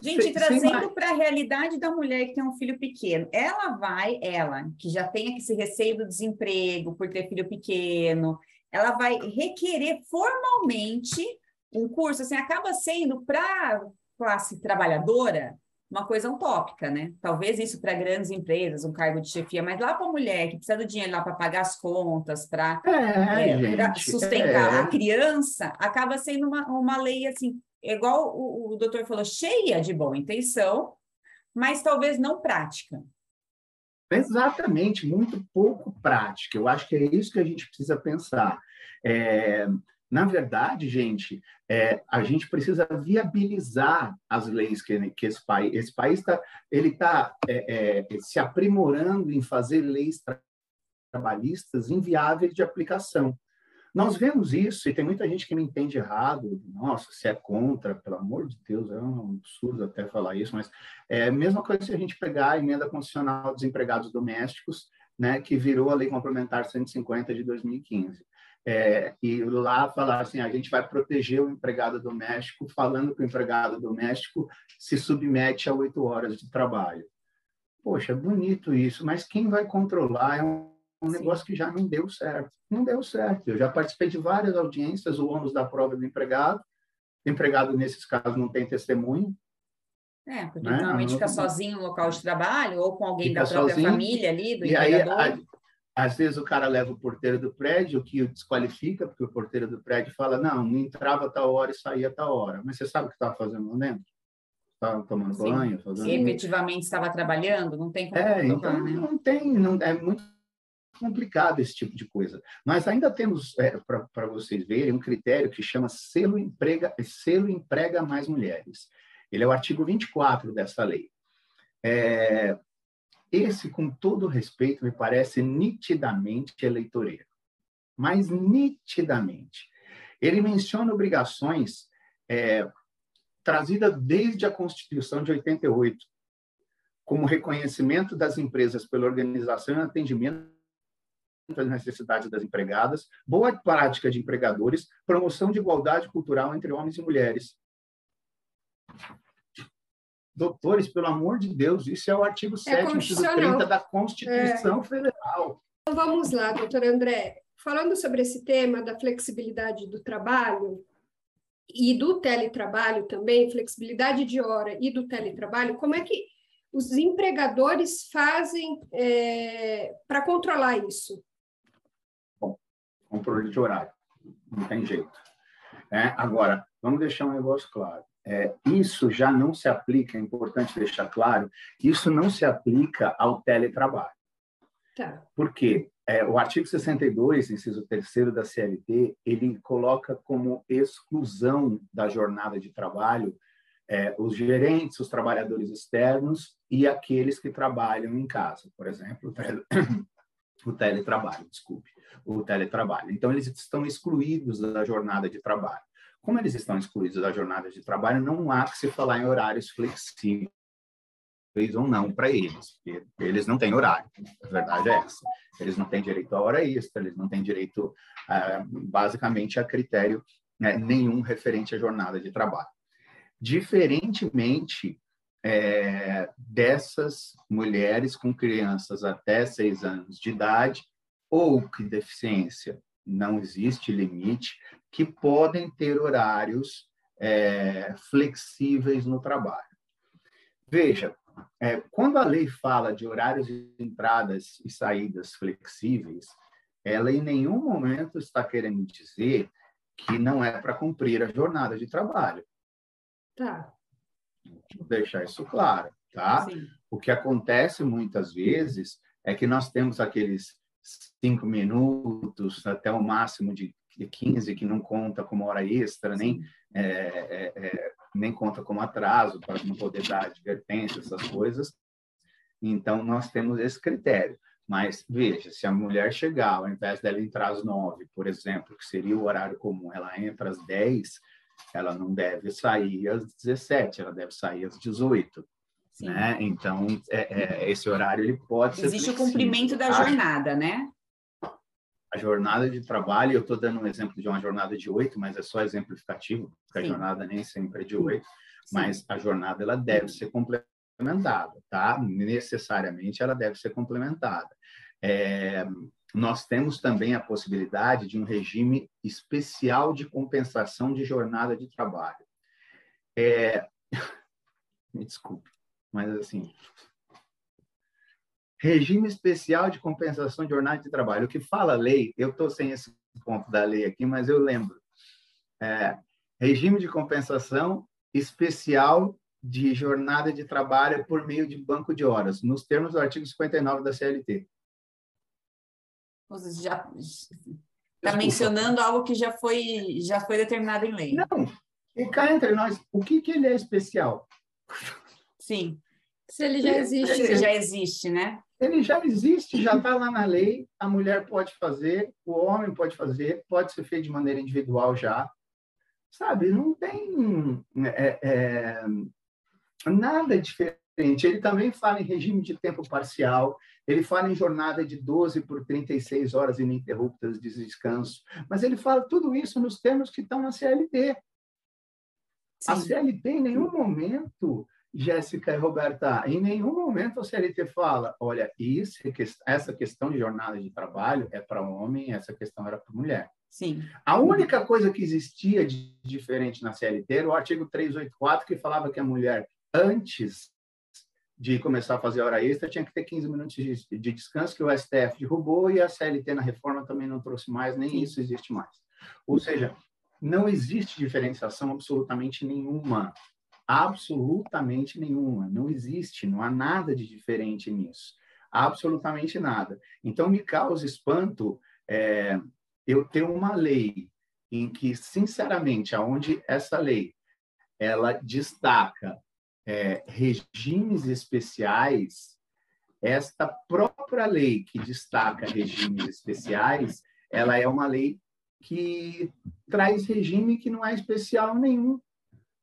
[SPEAKER 1] Gente, trazendo para a realidade da mulher que tem um filho pequeno, ela vai, ela, que já tem esse receio do desemprego por ter filho pequeno, ela vai requerer formalmente um curso, assim, acaba sendo para classe trabalhadora uma coisa utópica, né? Talvez isso para grandes empresas, um cargo de chefia, mas lá para a mulher que precisa do dinheiro lá para pagar as contas, para
[SPEAKER 3] é, é,
[SPEAKER 1] sustentar
[SPEAKER 3] é.
[SPEAKER 1] a criança, acaba sendo uma, uma lei assim igual o, o doutor falou, cheia de boa intenção, mas talvez não prática.
[SPEAKER 3] Exatamente, muito pouco prática. Eu acho que é isso que a gente precisa pensar. É, na verdade, gente, é, a gente precisa viabilizar as leis que, que esse país esse país está ele está é, é, se aprimorando em fazer leis trabalhistas inviáveis de aplicação. Nós vemos isso, e tem muita gente que me entende errado, nossa, se é contra, pelo amor de Deus, é um absurdo até falar isso, mas é a mesma coisa se a gente pegar a emenda constitucional dos empregados domésticos, né, que virou a Lei Complementar 150 de 2015. É, e lá falar assim, a gente vai proteger o empregado doméstico, falando que o empregado doméstico se submete a oito horas de trabalho. Poxa, bonito isso, mas quem vai controlar é um um Sim. negócio que já não deu certo. Não deu certo. Eu já participei de várias audiências, o ônus da prova do empregado. O empregado, nesses casos, não tem testemunho.
[SPEAKER 1] É, porque né? normalmente fica sozinho no local de trabalho ou com alguém fica da própria sozinho, família ali, do e empregador. Aí,
[SPEAKER 3] às vezes o cara leva o porteiro do prédio, o que o desqualifica, porque o porteiro do prédio fala, não, não entrava tal hora e saía tal hora. Mas você sabe o que estava fazendo lá dentro? Estava tomando Sim. banho? Fazendo...
[SPEAKER 1] Se efetivamente estava trabalhando, não tem como
[SPEAKER 3] É, então né? não tem, não, é muito complicado esse tipo de coisa. Nós ainda temos, é, para vocês verem, um critério que chama selo emprega, selo emprega mais mulheres. Ele é o artigo 24 dessa lei. É, esse, com todo respeito, me parece nitidamente eleitoreiro. Mas nitidamente. Ele menciona obrigações é, trazidas desde a Constituição de 88, como reconhecimento das empresas pela organização e atendimento às necessidades das empregadas, boa prática de empregadores, promoção de igualdade cultural entre homens e mulheres. Doutores, pelo amor de Deus, isso é o artigo 7, inciso 30 da Constituição é. Federal.
[SPEAKER 2] Então, vamos lá, doutor André. Falando sobre esse tema da flexibilidade do trabalho e do teletrabalho também, flexibilidade de hora e do teletrabalho, como é que os empregadores fazem é, para controlar isso?
[SPEAKER 3] Controle de horário. Não tem jeito. É, agora, vamos deixar um negócio claro. É, isso já não se aplica, é importante deixar claro, isso não se aplica ao teletrabalho.
[SPEAKER 2] Tá.
[SPEAKER 3] Por quê? É, o artigo 62, inciso 3 da CLT, ele coloca como exclusão da jornada de trabalho é, os gerentes, os trabalhadores externos e aqueles que trabalham em casa, por exemplo, o, tele... o teletrabalho, desculpe, o teletrabalho. Então, eles estão excluídos da jornada de trabalho. Como eles estão excluídos da jornada de trabalho, não há que se falar em horários flexíveis ou não para eles, porque eles não têm horário, a verdade é essa. Eles não têm direito a hora extra, eles não têm direito, ah, basicamente, a critério né, nenhum referente à jornada de trabalho. Diferentemente é, dessas mulheres com crianças até seis anos de idade ou que deficiência não existe limite, que podem ter horários é, flexíveis no trabalho. Veja, é, quando a lei fala de horários de entradas e saídas flexíveis, ela em nenhum momento está querendo dizer que não é para cumprir a jornada de trabalho.
[SPEAKER 2] Tá.
[SPEAKER 3] Vou deixar isso claro, tá? Sim. O que acontece muitas vezes é que nós temos aqueles cinco minutos até o máximo de 15 que não conta como hora extra, nem, é, é, é, nem conta como atraso, para não poder dar advertência, essas coisas. Então, nós temos esse critério. Mas, veja, se a mulher chegar, ao invés dela entrar às nove, por exemplo, que seria o horário comum, ela entra às dez, ela não deve sair às 17, ela deve sair às 18. Né? Então, é, é, esse horário ele pode
[SPEAKER 1] Existe ser. Existe o cumprimento da tá? jornada, né?
[SPEAKER 3] A jornada de trabalho, eu estou dando um exemplo de uma jornada de oito, mas é só exemplificativo, porque Sim. a jornada nem sempre é de oito, mas a jornada ela deve ser complementada, tá? Necessariamente ela deve ser complementada. É, nós temos também a possibilidade de um regime especial de compensação de jornada de trabalho. É... Me desculpe, mas assim, regime especial de compensação de jornada de trabalho. O que fala a lei, eu estou sem esse ponto da lei aqui, mas eu lembro. É, regime de compensação especial de jornada de trabalho por meio de banco de horas, nos termos do artigo 59 da CLT.
[SPEAKER 1] Você já está mencionando algo que já foi, já foi determinado em lei.
[SPEAKER 3] Não, e cá entre nós, o que, que ele é especial?
[SPEAKER 1] Sim.
[SPEAKER 2] Se ele já existe.
[SPEAKER 1] Se já existe, né?
[SPEAKER 3] Ele já existe, já está lá na lei, a mulher pode fazer, o homem pode fazer, pode ser feito de maneira individual já. Sabe, não tem é, é, nada diferente ele também fala em regime de tempo parcial, ele fala em jornada de 12 por 36 horas ininterruptas de descanso, mas ele fala tudo isso nos termos que estão na CLT. Sim. A CLT, em nenhum momento, Jéssica e Roberta, em nenhum momento a CLT fala: olha, isso, essa questão de jornada de trabalho é para homem, essa questão era para mulher.
[SPEAKER 1] Sim.
[SPEAKER 3] A única coisa que existia de diferente na CLT era o artigo 384, que falava que a mulher, antes de começar a fazer hora extra, tinha que ter 15 minutos de, de descanso, que o STF derrubou e a CLT na reforma também não trouxe mais, nem isso existe mais. Ou seja, não existe diferenciação absolutamente nenhuma. Absolutamente nenhuma. Não existe, não há nada de diferente nisso. Absolutamente nada. Então, me causa espanto é, eu ter uma lei em que, sinceramente, aonde essa lei ela destaca é, regimes especiais, esta própria lei que destaca regimes especiais, ela é uma lei que traz regime que não é especial nenhum.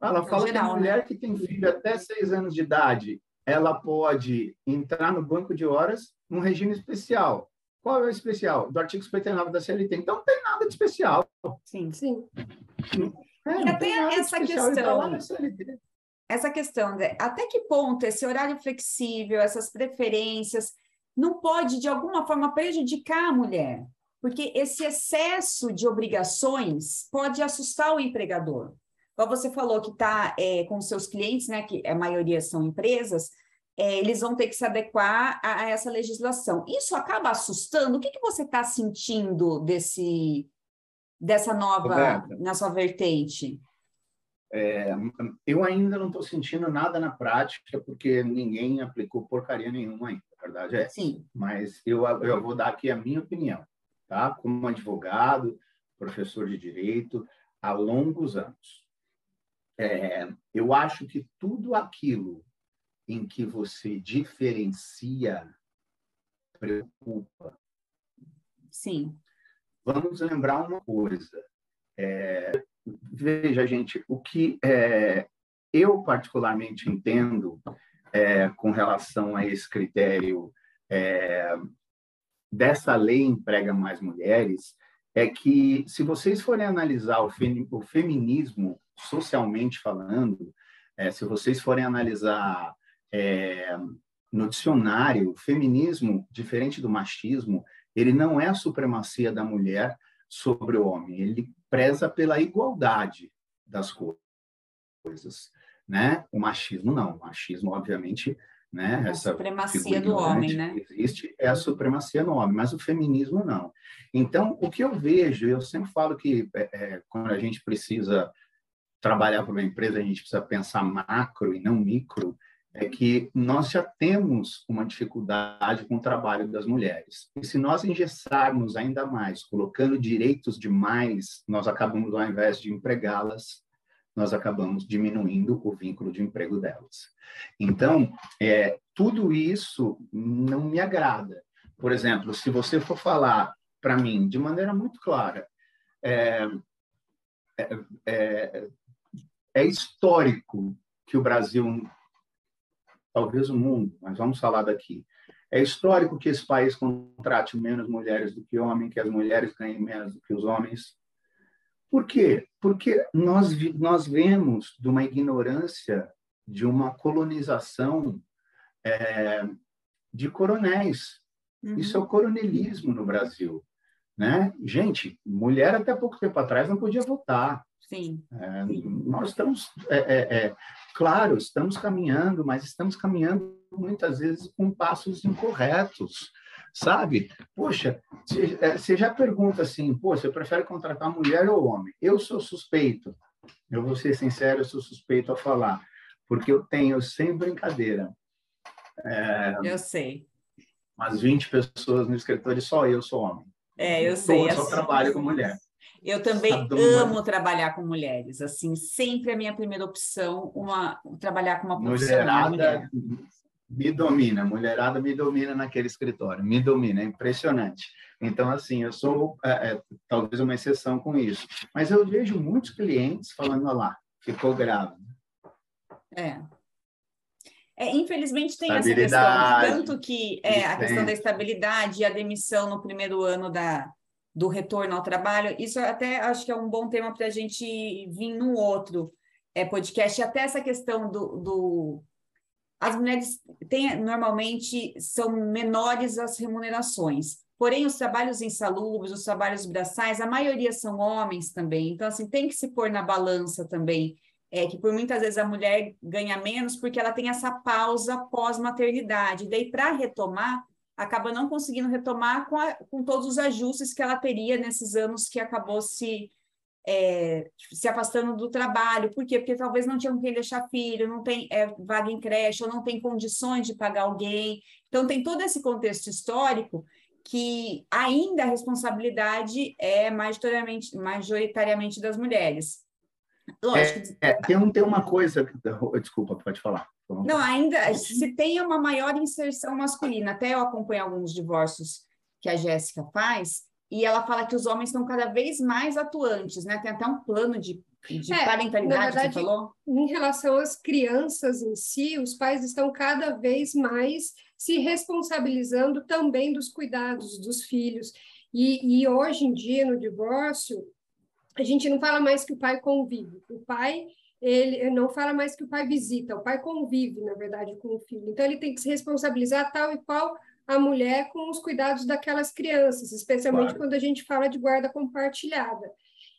[SPEAKER 3] Ela é fala geral, que a mulher né? que tem filho até seis anos de idade, ela pode entrar no banco de horas num regime especial. Qual é o especial? Do artigo 59 da CLT. Então, não tem nada de especial.
[SPEAKER 1] Sim, sim. É, e até essa questão essa questão de até que ponto esse horário flexível, essas preferências, não pode, de alguma forma, prejudicar a mulher? Porque esse excesso de obrigações pode assustar o empregador. Como você falou que está é, com seus clientes, né, que a maioria são empresas, é, eles vão ter que se adequar a, a, essa legislação. Isso acaba assustando? O que, que você está sentindo desse, dessa nova, Roberta, na sua vertente?
[SPEAKER 3] É, eu ainda não estou sentindo nada na prática, porque ninguém aplicou porcaria nenhuma ainda, a verdade é.
[SPEAKER 1] Sim.
[SPEAKER 3] Mas eu, eu vou dar aqui a minha opinião, tá? Como advogado, professor de direito, há longos anos. É, eu acho que tudo aquilo em que você diferencia preocupa.
[SPEAKER 1] Sim.
[SPEAKER 3] Vamos lembrar uma coisa. É, veja, gente, o que é, eu particularmente entendo é, com relação a esse critério é, dessa lei emprega mais mulheres é que se vocês forem analisar o, o feminismo socialmente falando, é, se vocês forem analisar é, no dicionário, o feminismo, diferente do machismo, ele não é a supremacia da mulher sobre o homem, ele preza pela igualdade das coisas, né? O machismo não, o machismo obviamente, né?
[SPEAKER 1] A
[SPEAKER 3] essa
[SPEAKER 1] supremacia do homem, né?
[SPEAKER 3] Existe é a supremacia no homem, mas o feminismo não. Então, o que eu vejo, eu sempre falo que é, é quando a gente precisa trabalhar para uma empresa, a gente precisa pensar macro e não micro é que nós já temos uma dificuldade com o trabalho das mulheres. E se nós engessarmos ainda mais, colocando direitos demais, nós acabamos, ao invés de empregá-las, nós acabamos diminuindo o vínculo de emprego delas. Então, é, tudo isso não me agrada. Por exemplo, se você for falar para mim de maneira muito clara, é, é, é, histórico que o Brasil talvez o mundo, mas vamos falar daqui. É histórico que esse país contrate menos mulheres do que homens, que as mulheres ganhem menos do que os homens. Por quê? Porque nós, nós vemos de uma ignorância, de uma colonização é, de coronéis. Uhum. Isso é o coronelismo no Brasil. Né? Gente, mulher até pouco tempo atrás não podia votar.
[SPEAKER 1] Sim.
[SPEAKER 3] É, nós estamos, é, é, é, claro, estamos caminhando, mas estamos caminhando muitas vezes com passos incorretos, sabe? Poxa, você é, já pergunta assim, pô, você prefere contratar mulher ou homem? Eu sou suspeito, eu vou ser sincero, eu sou suspeito a falar, porque eu tenho, sem brincadeira,
[SPEAKER 1] é, eu sei.
[SPEAKER 3] Umas 20 pessoas no escritório, só eu sou homem.
[SPEAKER 1] É, eu sei.
[SPEAKER 3] Eu só trabalho com mulher.
[SPEAKER 1] Eu também amo trabalhar com mulheres, assim, sempre a minha primeira opção, uma trabalhar com uma
[SPEAKER 3] profissional
[SPEAKER 1] mulher.
[SPEAKER 3] me domina, mulherada me domina naquele escritório, me domina, é impressionante. Então, assim, eu sou é, é, talvez uma exceção com isso, mas eu vejo muitos clientes falando, olha lá, ficou grávida.
[SPEAKER 1] É. É, infelizmente tem essa questão, tanto que é, a questão da estabilidade e a demissão no primeiro ano da, do retorno ao trabalho, isso até acho que é um bom tema para a gente vir no outro é, podcast, até essa questão do, do as mulheres têm, normalmente são menores as remunerações. Porém, os trabalhos insalubres, os trabalhos braçais, a maioria são homens também. Então, assim, tem que se pôr na balança também. É que por muitas vezes a mulher ganha menos porque ela tem essa pausa pós-maternidade. Daí, para retomar, acaba não conseguindo retomar com, a, com todos os ajustes que ela teria nesses anos que acabou se é, se afastando do trabalho. Por quê? Porque talvez não tinha com quem deixar filho, não tem é, vaga em creche, ou não tem condições de pagar alguém. Então, tem todo esse contexto histórico que ainda a responsabilidade é majoritariamente, majoritariamente das mulheres.
[SPEAKER 3] Lógico. É, é, tem, um, tem uma coisa. Desculpa, pode falar.
[SPEAKER 1] Não, ainda se tem uma maior inserção masculina. Até eu acompanho alguns divórcios que a Jéssica faz, e ela fala que os homens estão cada vez mais atuantes, né? Tem até um plano de, de é, parentalidade, verdade, você falou?
[SPEAKER 2] Em relação às crianças em si, os pais estão cada vez mais se responsabilizando também dos cuidados dos filhos. E, e hoje em dia, no divórcio, a gente não fala mais que o pai convive. O pai ele não fala mais que o pai visita, o pai convive, na verdade, com o filho. Então, ele tem que se responsabilizar tal e qual a mulher com os cuidados daquelas crianças, especialmente claro. quando a gente fala de guarda compartilhada.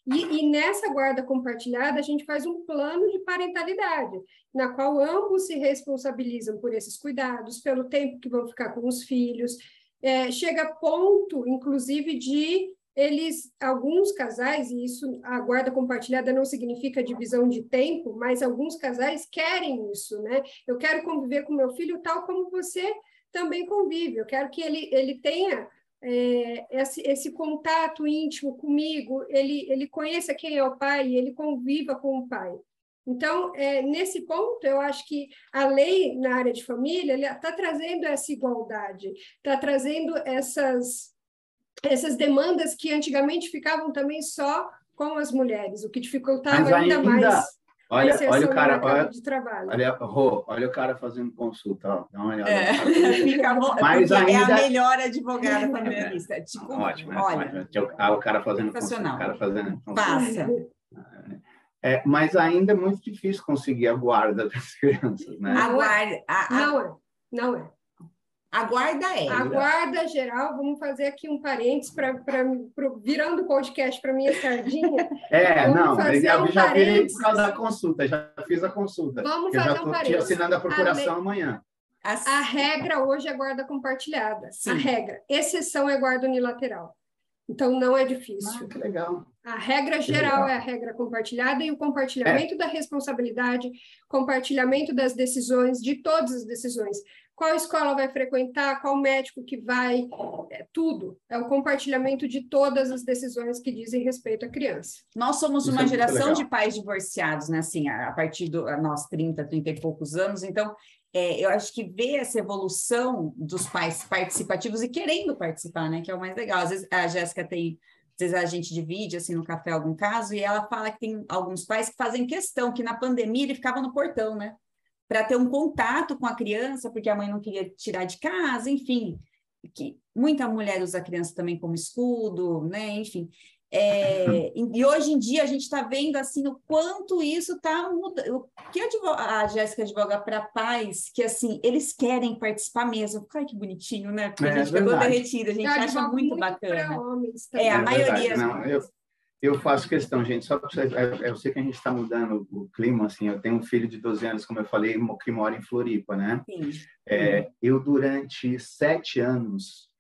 [SPEAKER 2] E, e, nessa guarda compartilhada, a gente faz um plano de parentalidade, na qual ambos se responsabilizam por esses cuidados, pelo tempo que vão ficar com os filhos. É, chega a ponto, inclusive, de eles, alguns casais, e isso a guarda compartilhada não significa divisão de tempo, mas alguns casais querem isso, né? Eu quero conviver com meu filho tal como você também convive. Eu quero que ele, ele tenha é, esse, esse, contato íntimo comigo, ele, ele conheça quem é o pai ele conviva com o pai. Então, é, nesse ponto, eu acho que a lei na área de família está trazendo essa igualdade, está trazendo essas, essas demandas que antigamente ficavam também só com as mulheres, o que dificultava ainda, ainda mais
[SPEAKER 3] Olha, olha o cara, olha, de trabalho. Olha, Rô, olha o cara fazendo consulta, ó, dá uma olhada. É,
[SPEAKER 1] fica bom, Mas ainda... é a melhor advogada familiarista. É, tipo, ótimo, olha,
[SPEAKER 3] ótimo. Ah, o cara fazendo consulta, o cara fazendo
[SPEAKER 1] consulta. Passa.
[SPEAKER 3] É, mas ainda é muito difícil conseguir a guarda das crianças, né?
[SPEAKER 2] A guarda, a, a... Não é, não é.
[SPEAKER 1] A guarda é.
[SPEAKER 2] A guarda geral, vamos fazer aqui um parênteses para virando o podcast para minha sardinha.
[SPEAKER 3] É, não, eu já, um já virei por causa da consulta, já fiz a consulta.
[SPEAKER 2] Vamos fazer
[SPEAKER 3] já um parênteses. assinando a procuração a amanhã.
[SPEAKER 2] A, a regra hoje é guarda compartilhada. Sim. A regra. Exceção é guarda unilateral. Então, não é difícil.
[SPEAKER 3] Ah, que legal.
[SPEAKER 2] A regra geral é a regra compartilhada e o compartilhamento é. da responsabilidade, compartilhamento das decisões, de todas as decisões qual escola vai frequentar, qual médico que vai, é, tudo. É o compartilhamento de todas as decisões que dizem respeito à criança.
[SPEAKER 1] Nós somos Isso uma é geração de pais divorciados, né? Assim, a, partir do a nós 30, 30 e poucos anos, então é, eu acho que ver essa evolução dos pais participativos e querendo participar, né? Que é o mais legal. Às vezes a Jéssica tem às vezes a gente divide assim no café algum caso e ela fala que tem alguns pais que fazem questão que na pandemia ele ficava no portão, né? para ter um contato com a criança, porque a mãe não queria tirar de casa, enfim. Que muita mulher usa a criança também como escudo, né? Enfim. É, e hoje em dia a gente está vendo assim o quanto isso está mudando. O que a Jéssica advoga para pais que assim eles querem participar mesmo. Ai, que bonitinho, né? Porque é, a gente ficou derretida, a gente acha muito, muito bacana. É, a é maioria.
[SPEAKER 3] Não, eu, eu faço questão, gente, só para vocês, é, eu sei que a gente está mudando o clima, assim, eu tenho um filho de 12 anos, como eu falei, que mora em Floripa, né? Sim. É, eu, durante sete anos,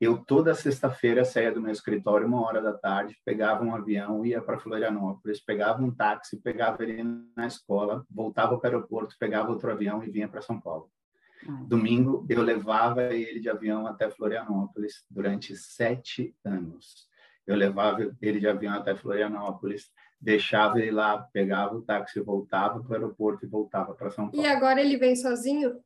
[SPEAKER 3] eu toda sexta-feira saía do meu escritório uma hora da tarde, pegava um avião, ia para Florianópolis, pegava um táxi, pegava ele na escola, voltava para o aeroporto, pegava outro avião e vinha para São Paulo. Ah. Domingo, eu levava ele de avião até Florianópolis durante sete anos. Eu levava ele de avião até Florianópolis, deixava ele lá, pegava o táxi, voltava para o aeroporto e voltava para São Paulo.
[SPEAKER 2] E agora ele vem sozinho?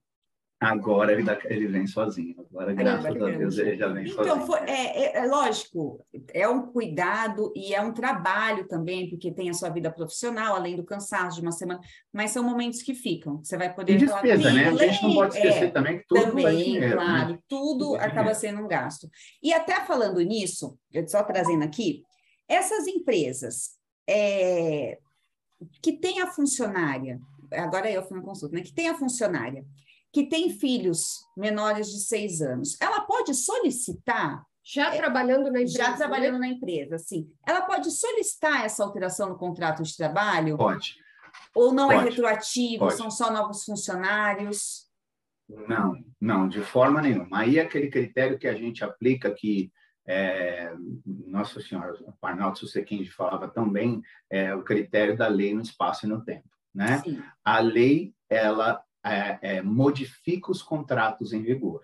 [SPEAKER 3] Agora ele, dá, ele vem sozinho. Agora, graças a Deus, ele já vem então, sozinho.
[SPEAKER 1] É, é, é, lógico, é um cuidado e é um trabalho também, porque tem a sua vida profissional, além do cansaço de uma semana, mas são momentos que ficam. Você vai poder. E
[SPEAKER 3] despesa, né? A gente não pode esquecer é, também que tudo também, dinheiro,
[SPEAKER 1] né? claro, né? tudo, tudo acaba sendo um gasto. E até falando nisso, eu só trazendo aqui, essas empresas é, que têm a funcionária, agora eu fui na consulta, né? Que tem a funcionária que tem filhos menores de seis anos, ela pode solicitar.
[SPEAKER 2] Já é, trabalhando na empresa.
[SPEAKER 1] Já trabalhando né? na empresa, sim. Ela pode solicitar essa alteração no contrato de trabalho?
[SPEAKER 3] Pode.
[SPEAKER 1] Ou não
[SPEAKER 3] é
[SPEAKER 1] pode. é retroativo, pode. são só novos funcionários?
[SPEAKER 3] Não, não, de forma nenhuma. Aí é aquele critério que a gente aplica que é, Nossa Senhora, Arnaldo Sussequim falava também, é o critério da lei no espaço e no tempo. Né? Sim. A lei, ela é, é, modifica os contratos em vigor.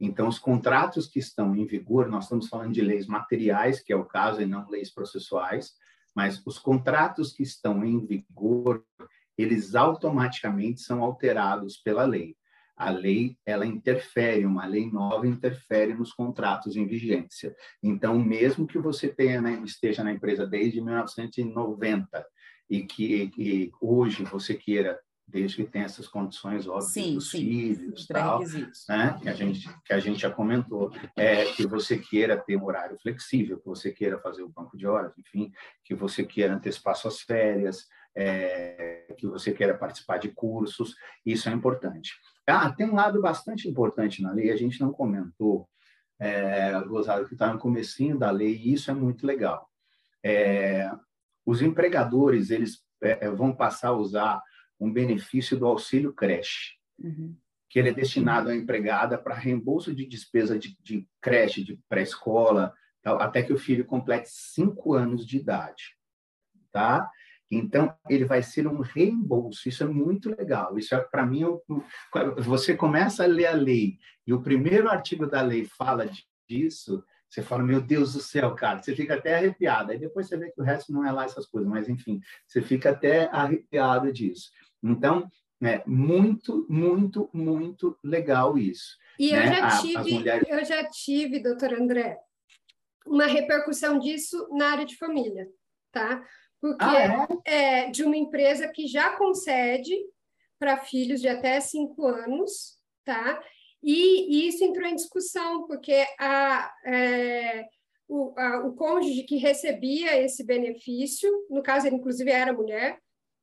[SPEAKER 3] Então, os contratos que estão em vigor, nós estamos falando de leis materiais, que é o caso, e não leis processuais, mas os contratos que estão em vigor, eles automaticamente são alterados pela lei. A lei, ela interfere, uma lei nova interfere nos contratos em vigência. Então, mesmo que você tenha, né, esteja na empresa desde 1990 e que, que hoje você queira desde que tenha essas condições óbvias sim, dos sim, filhos, tal, né? que a gente que a gente já comentou, é que você queira ter um horário flexível, que você queira fazer o banco de horas, enfim, que você queira antecipar suas férias, é, que você queira participar de cursos, isso é importante. Ah, tem um lado bastante importante na lei, a gente não comentou, é, que está no comecinho da lei, e isso é muito legal. É, os empregadores eles é, vão passar a usar um benefício do auxílio creche, uhum. que ele é destinado à empregada para reembolso de despesa de, de creche, de pré-escola, até que o filho complete cinco anos de idade, tá? Então, ele vai ser um reembolso. Isso é muito legal. Isso é, para mim, eu, você começa a ler a lei e o primeiro artigo da lei fala disso, você fala, meu Deus do céu, cara, você fica até arrepiado. Aí depois você vê que o resto não é lá essas coisas, mas enfim, você fica até arrepiado disso. Então, é muito, muito, muito legal isso.
[SPEAKER 2] E né? eu já tive, mulheres... eu já tive, doutor André, uma repercussão disso na área de família, tá? Porque ah, é? é de uma empresa que já concede para filhos de até cinco anos, tá? E, e isso entrou em discussão, porque a, é, o, a, o cônjuge que recebia esse benefício, no caso ele inclusive era mulher,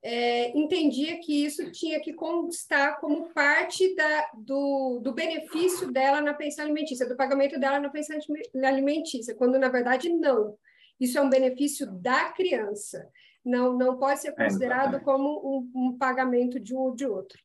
[SPEAKER 2] é, entendia que isso tinha que constar como parte da, do, do benefício dela na pensão alimentícia, do pagamento dela na pensão alimentícia, quando na verdade não. Isso é um benefício da criança. Não, não pode ser é, considerado é, como um, um pagamento de um ou de outro.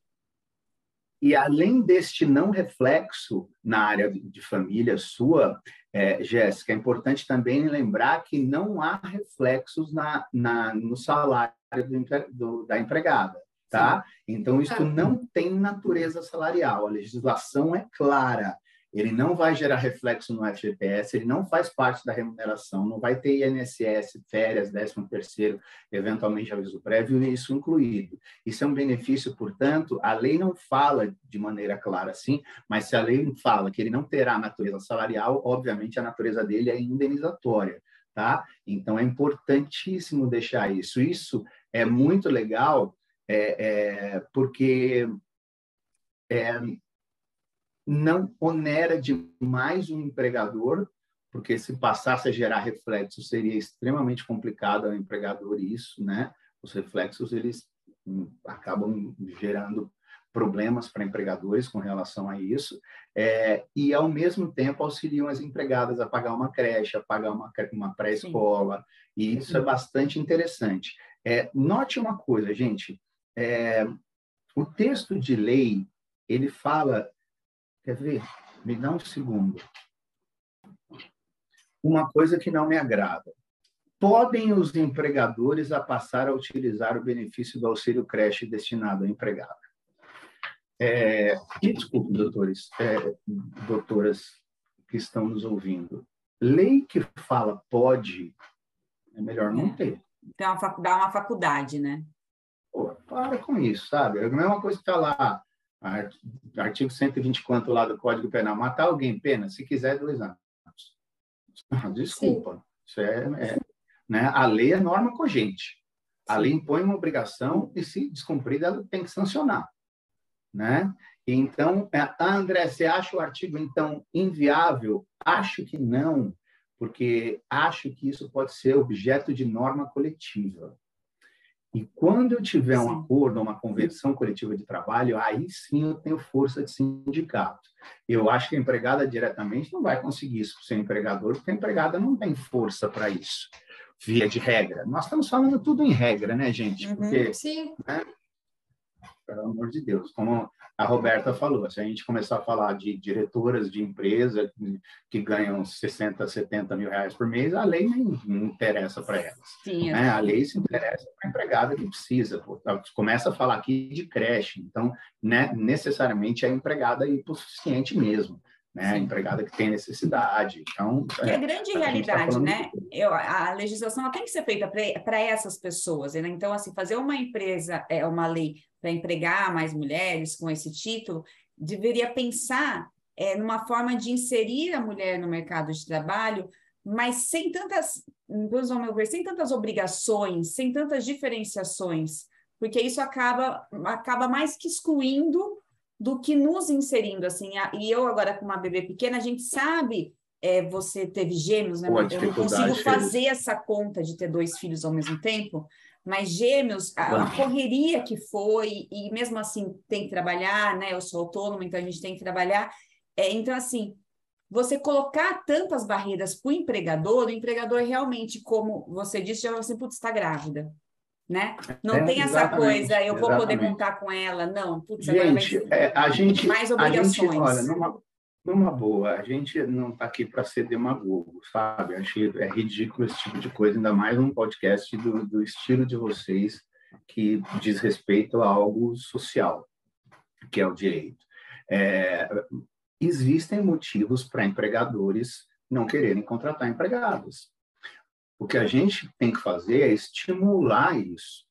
[SPEAKER 3] E além deste não reflexo na área de família sua, é, Jéssica, é importante também lembrar que não há reflexos na, na no salário do, do, da empregada, tá? Então, isso não tem natureza salarial. A legislação é clara ele não vai gerar reflexo no FGTS, ele não faz parte da remuneração, não vai ter INSS, férias, 13 terceiro, eventualmente aviso prévio, isso incluído. Isso é um benefício, portanto, a lei não fala de maneira clara assim, mas se a lei fala que ele não terá natureza salarial, obviamente a natureza dele é indenizatória, tá? Então é importantíssimo deixar isso. Isso é muito legal, é, é porque é, não onera demais o empregador, porque se passasse a gerar reflexos seria extremamente complicado ao empregador isso, né? Os reflexos eles hum, acabam gerando problemas para empregadores com relação a isso, é, e ao mesmo tempo auxiliam as empregadas a pagar uma creche, a pagar uma, uma pré-escola, e isso é bastante interessante. É, note uma coisa, gente, é, o texto de lei ele fala Quer ver? Me dá um segundo. Uma coisa que não me agrada. Podem os empregadores a passar a utilizar o benefício do auxílio creche destinado ao empregado. É, e desculpe, doutores, é, doutoras que estão nos ouvindo. Lei que fala pode, é melhor não ter.
[SPEAKER 1] Então, dá uma faculdade, né?
[SPEAKER 3] Pô, para com isso, sabe? É a mesma coisa que está lá Artigo 120 quanto lá do Código Penal. Matar alguém, pena, se quiser, dois anos. Desculpa. Sim. Isso é, é, né? A lei é norma cogente. A lei impõe uma obrigação e, se descumprida, ela tem que sancionar. Né? Então, é, André, você acha o artigo, então, inviável? Acho que não, porque acho que isso pode ser objeto de norma coletiva. E quando eu tiver um acordo, uma convenção coletiva de trabalho, aí sim eu tenho força de sindicato. Eu acho que a empregada diretamente não vai conseguir isso para o empregador, porque a empregada não tem força para isso, via de regra. Nós estamos falando tudo em regra, né, gente?
[SPEAKER 2] Uhum. Porque, uhum, sim. Né?
[SPEAKER 3] Pelo amor de Deus, como a Roberta falou, se a gente começar a falar de diretoras de empresa que ganham 60, 70 mil reais por mês, a lei nem, não interessa para elas. Sim, né? A lei se interessa para a empregada que precisa. Começa a falar aqui de creche, então né, necessariamente é a empregada hipossuficiente mesmo. Né, empregada que tem necessidade. Então,
[SPEAKER 1] é, é a grande a tá realidade, tá né? Eu, a legislação tem que ser feita para essas pessoas. Né? Então, assim, fazer uma empresa, é uma lei para empregar mais mulheres com esse título, deveria pensar é, numa forma de inserir a mulher no mercado de trabalho, mas sem tantas, ao meu ver, sem tantas obrigações, sem tantas diferenciações, porque isso acaba, acaba mais que excluindo do que nos inserindo, assim, e eu agora com uma bebê pequena, a gente sabe, é, você teve gêmeos, né? Eu não consigo fazer essa conta de ter dois filhos ao mesmo tempo, mas gêmeos, a, a, correria que foi, e mesmo assim tem que trabalhar, né? Eu sou autônoma, então a gente tem que trabalhar. É, então, assim, você colocar tantas barreiras para o empregador, o empregador realmente, como você disse, já fala assim, putz, está grávida. Né? Não é, tem essa coisa, eu vou exatamente. poder contar com ela, não.
[SPEAKER 3] Putz, gente, vai... é, a gente, mais obrigações. A gente, olha, numa, numa boa, a gente não está aqui para ser demagogo, sabe? Acho é ridículo esse tipo de coisa, ainda mais um podcast do, do estilo de vocês que diz respeito a algo social, que é o direito. É, existem motivos para empregadores não quererem contratar empregados. O que a gente tem que fazer é estimular isso.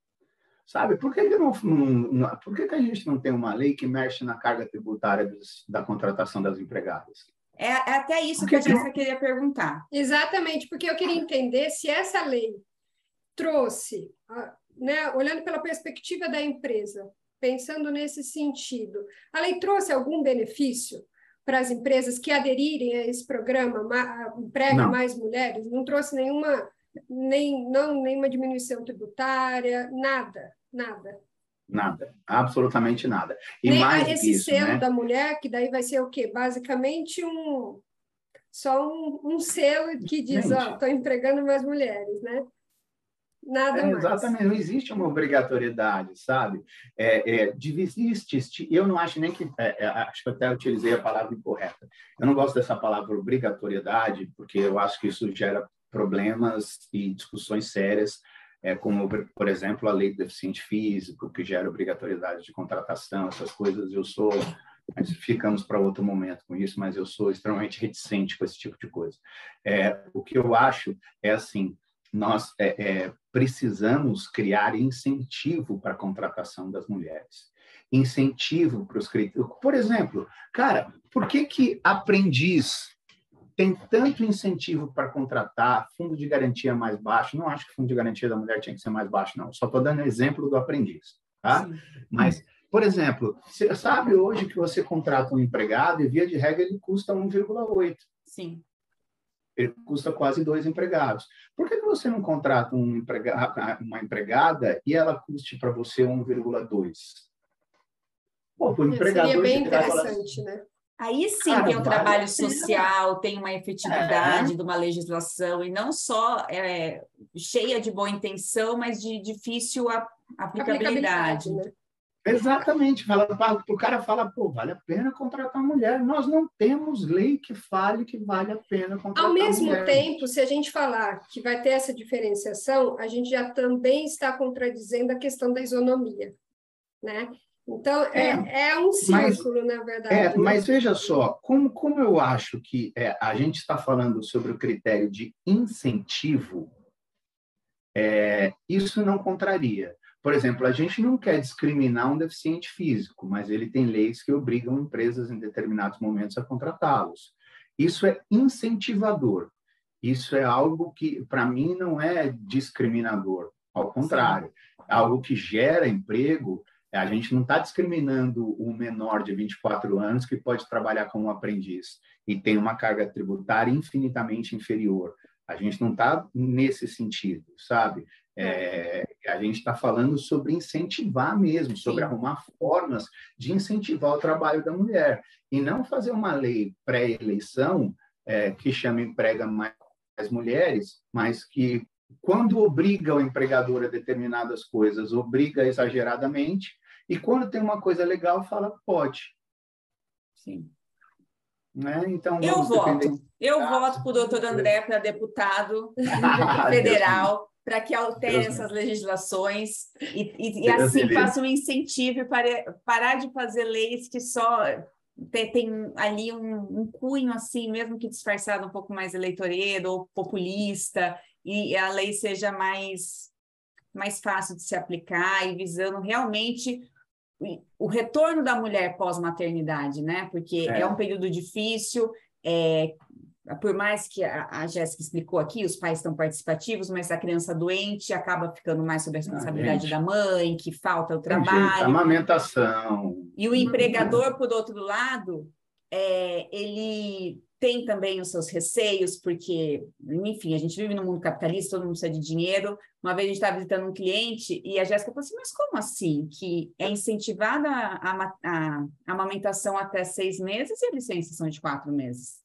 [SPEAKER 3] Sabe? Por que, que não, não, por que, que a gente não tem uma lei que mexe na carga tributária dos, da contratação das empregadas?
[SPEAKER 1] É, é até isso que a Jéssica queria perguntar.
[SPEAKER 2] Exatamente, porque eu queria entender se essa lei trouxe, né, olhando pela perspectiva da empresa, pensando nesse sentido, a lei trouxe algum benefício para as empresas que aderirem a esse programa, emprega não. mais mulheres? Não trouxe nenhuma, nem, não, nenhuma diminuição tributária, nada. Nada.
[SPEAKER 3] Nada, absolutamente nada.
[SPEAKER 2] E Nem mais esse isso, selo né? da mulher, que daí vai ser o quê? Basicamente um só um, um selo que diz, ó, estou empregando mais mulheres, né? Nada é,
[SPEAKER 3] mais. Exatamente, não existe uma obrigatoriedade, sabe? É, é, existe, eu não acho nem que, é, é, acho que até utilizei a palavra incorreta. Eu não gosto dessa palavra obrigatoriedade, porque eu acho que isso gera problemas e discussões sérias é, como, por exemplo, a lei do deficiente físico, que gera obrigatoriedade de contratação, essas coisas, eu sou, mas ficamos para outro momento com isso, mas eu sou extremamente reticente com esse tipo de coisa. É, o que eu acho é assim, nós é, é precisamos criar incentivo para a contratação das mulheres. Incentivo para os critérios. Por exemplo, cara, por que que aprendiz tem tanto incentivo para contratar, fundo de garantia mais baixo. Não acho que o fundo de garantia da mulher tinha que ser mais baixo, não. Só estou dando exemplo do aprendiz, tá? Sim. Mas, por exemplo, você sabe hoje que você contrata um empregado e, via de regra, ele custa 1,8.
[SPEAKER 1] Sim.
[SPEAKER 3] Ele custa quase dois empregados. Por que você não contrata um empregado, uma empregada e ela custe para você 1,2?
[SPEAKER 2] Pô, o empregador... Seria bem interessante, né?
[SPEAKER 1] Aí sim Cara, tem um trabalho social, tem uma efetividade é. de uma legislação, e não só é, cheia de boa intenção, mas de difícil aplicabilidade. aplicabilidade né?
[SPEAKER 3] Exatamente. Fala, o cara fala, pô, vale a pena contratar mulher. Nós não temos lei que fale que vale a pena contratar
[SPEAKER 2] Ao mesmo
[SPEAKER 3] mulher.
[SPEAKER 2] tempo, se a gente falar que vai ter essa diferenciação, a gente já também está contradizendo a questão da isonomia. Né? Então, é, é, é um círculo, mas, na verdade.
[SPEAKER 3] É, né? Mas veja só, como, como eu acho que é, a gente está falando sobre o critério de incentivo, é, isso não contraria. Por exemplo, a gente não quer discriminar um deficiente físico, mas ele tem leis que obrigam empresas em determinados momentos a contratá-los. Isso é incentivador. Isso é algo que, para mim, não é discriminador. Ao contrário, Sim. é algo que gera emprego a gente não está discriminando o menor de 24 anos que pode trabalhar como aprendiz e tem uma carga tributária infinitamente inferior. A gente não está nesse sentido, sabe? É, a gente está falando sobre incentivar mesmo, sobre Sim. arrumar formas de incentivar o trabalho da mulher e não fazer uma lei pré-eleição é, que chama emprega mais mulheres, mas que quando obriga o empregador a determinadas coisas, obriga exageradamente, e quando tem uma coisa legal, fala pode.
[SPEAKER 1] Sim.
[SPEAKER 3] Né? Então,
[SPEAKER 1] eu voto. Eu voto para o doutor André para deputado federal para que altere essas legislações e, e, e assim faça um incentivo para parar de fazer leis que só tem, tem ali um, um, cunho assim, mesmo que disfarçado um pouco mais eleitoreiro ou populista, e a lei seja mais, mais fácil de se aplicar e visando realmente o retorno da mulher pós-maternidade, né? Porque é. é. um período difícil, é, por mais que a, a Jéssica explicou aqui, os pais estão participativos, mas a criança doente acaba ficando mais sob a responsabilidade ah, da mãe, que falta o trabalho.
[SPEAKER 3] amamentação.
[SPEAKER 1] E o empregador, por outro lado, é, ele tem também os seus receios, porque, enfim, a gente vive no mundo capitalista, todo mundo precisa de dinheiro. Uma vez a gente estava visitando um cliente e a Jéssica falou assim: Mas como assim? Que é incentivada a, a, a, amamentação até seis meses e a licença são de quatro meses?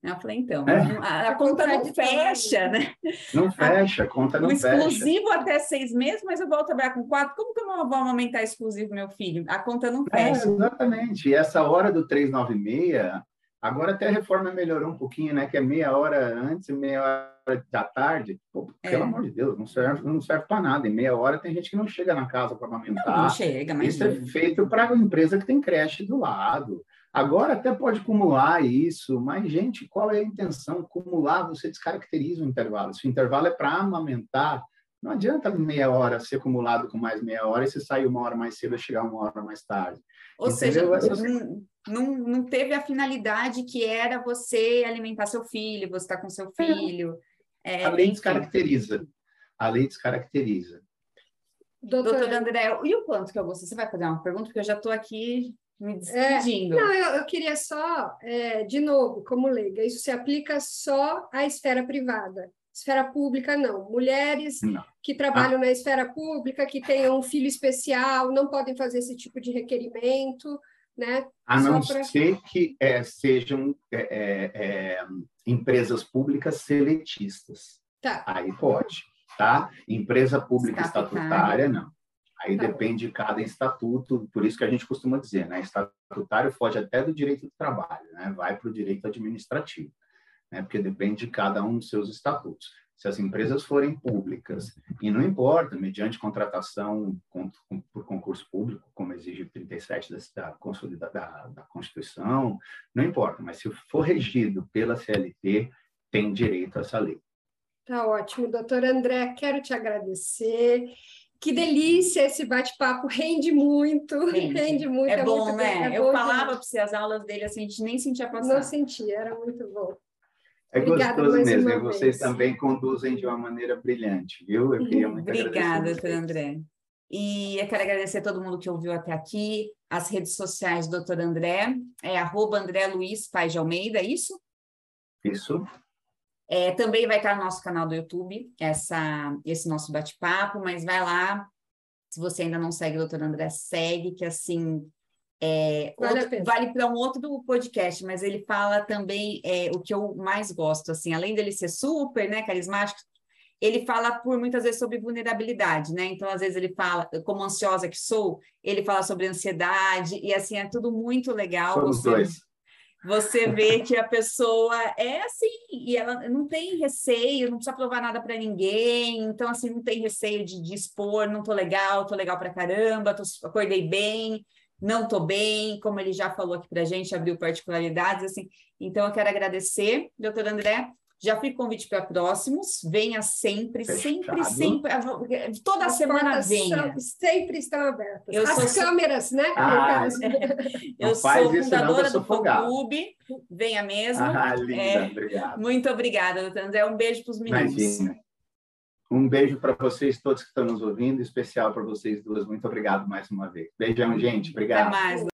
[SPEAKER 1] Eu falei, então, é. a, a conta não fecha, né?
[SPEAKER 3] Não fecha, a conta não
[SPEAKER 1] fecha. O exclusivo até seis meses, mas eu vou trabalhar com quatro. Como que eu vou amamentar exclusivo meu filho? A conta não é, fecha.
[SPEAKER 3] É, exatamente. E essa hora do 396 Agora até a reforma melhorou um pouquinho, né? Que é meia hora antes meia hora da tarde. Pô, é. Pelo amor de Deus, não serve, não serve para nada. Em meia hora tem gente que não chega na casa para amamentar. Não,
[SPEAKER 1] não chega, mas...
[SPEAKER 3] Isso é feito para empresa que tem creche do lado. Agora até pode acumular isso, mas, gente, qual é a intenção? Acumular, você descaracteriza o intervalo. Se o intervalo é para amamentar, não adianta meia hora ser acumulado com mais meia hora e você sair uma hora mais cedo e chegar uma hora mais tarde.
[SPEAKER 1] Ou Entendeu? seja, não, não, não teve a finalidade que era você alimentar seu filho, você estar tá com seu é. filho.
[SPEAKER 3] É, a lei descaracteriza. A lei descaracteriza.
[SPEAKER 1] Doutor, Doutor André, e o quanto que eu gosto? Você vai fazer uma pergunta? Porque eu já estou aqui me é, despedindo.
[SPEAKER 2] É, não, eu, eu, queria só, é, de novo, como leiga, isso se aplica só à esfera privada. Esfera pública, não. Mulheres não. que trabalham ah. na esfera pública, que tenham um filho especial, não podem fazer esse tipo de requerimento, né?
[SPEAKER 3] A não pra... ser que é, sejam é, é, é, empresas públicas seletistas. Tá. Aí pode, tá? Empresa pública estatutária, estatutária não. Aí tá depende de cada estatuto, por isso que a gente costuma dizer, né? Estatutário foge até do direito do trabalho, né? Vai para o direito administrativo né? porque depende de cada um dos seus estatutos. Se as empresas forem públicas, e não importa, mediante contratação por concurso público, como exige o 37 da, da, da Constituição, não importa, mas se for regido pela CLT, tem direito a essa lei.
[SPEAKER 2] Tá ótimo, doutor André, quero te agradecer. Que delícia esse bate-papo, rende muito, rende, rende muito.
[SPEAKER 1] É, é bom, né? É Eu falava para você as aulas dele assim, a gente nem sentia passar.
[SPEAKER 2] Não sentia, era muito bom.
[SPEAKER 3] É Obrigada gostoso mesmo, e vocês também conduzem de uma maneira brilhante, viu? Eu queria muito
[SPEAKER 1] Obrigada, doutor André. E eu quero agradecer a todo mundo que ouviu até aqui. As redes sociais do doutor André é arroba André Luiz Paz de Almeida, é isso?
[SPEAKER 3] Isso.
[SPEAKER 1] É, também vai estar no nosso canal do YouTube essa, esse nosso bate-papo, mas vai lá. Se você ainda não segue o doutor André, segue, que assim é, vale, vale para um outro podcast, mas ele fala também é, o que eu mais gosto, assim, além dele ser super, né, carismático, ele fala por muitas vezes sobre vulnerabilidade, né? Então, às vezes ele fala, como ansiosa que sou, ele fala sobre ansiedade, e assim, é tudo muito legal.
[SPEAKER 3] Somos você, dois.
[SPEAKER 1] Você vê que a pessoa é assim, e ela não tem receio, não precisa provar nada para ninguém, então, assim, não tem receio de, de expor, não tô legal, tô legal para caramba, tô, acordei bem, não estou bem, como ele já falou aqui para a gente, abriu particularidades, assim. Então, eu quero agradecer, doutor André. Já fiz convite para próximos, venha sempre, Fechado. sempre, sempre, toda As semana venha.
[SPEAKER 2] sempre estão abertas. Eu As sou... câmeras, né? Ah,
[SPEAKER 1] eu sou fundadora do Clube, venha mesmo.
[SPEAKER 3] Ah, linda, é, obrigado.
[SPEAKER 1] Muito obrigada, doutor André. Um beijo para os meninos. Imagina.
[SPEAKER 3] Um beijo para vocês todos que estão nos ouvindo, especial para vocês duas. Muito obrigado mais uma vez. Beijão, gente. Obrigado.
[SPEAKER 1] Até mais.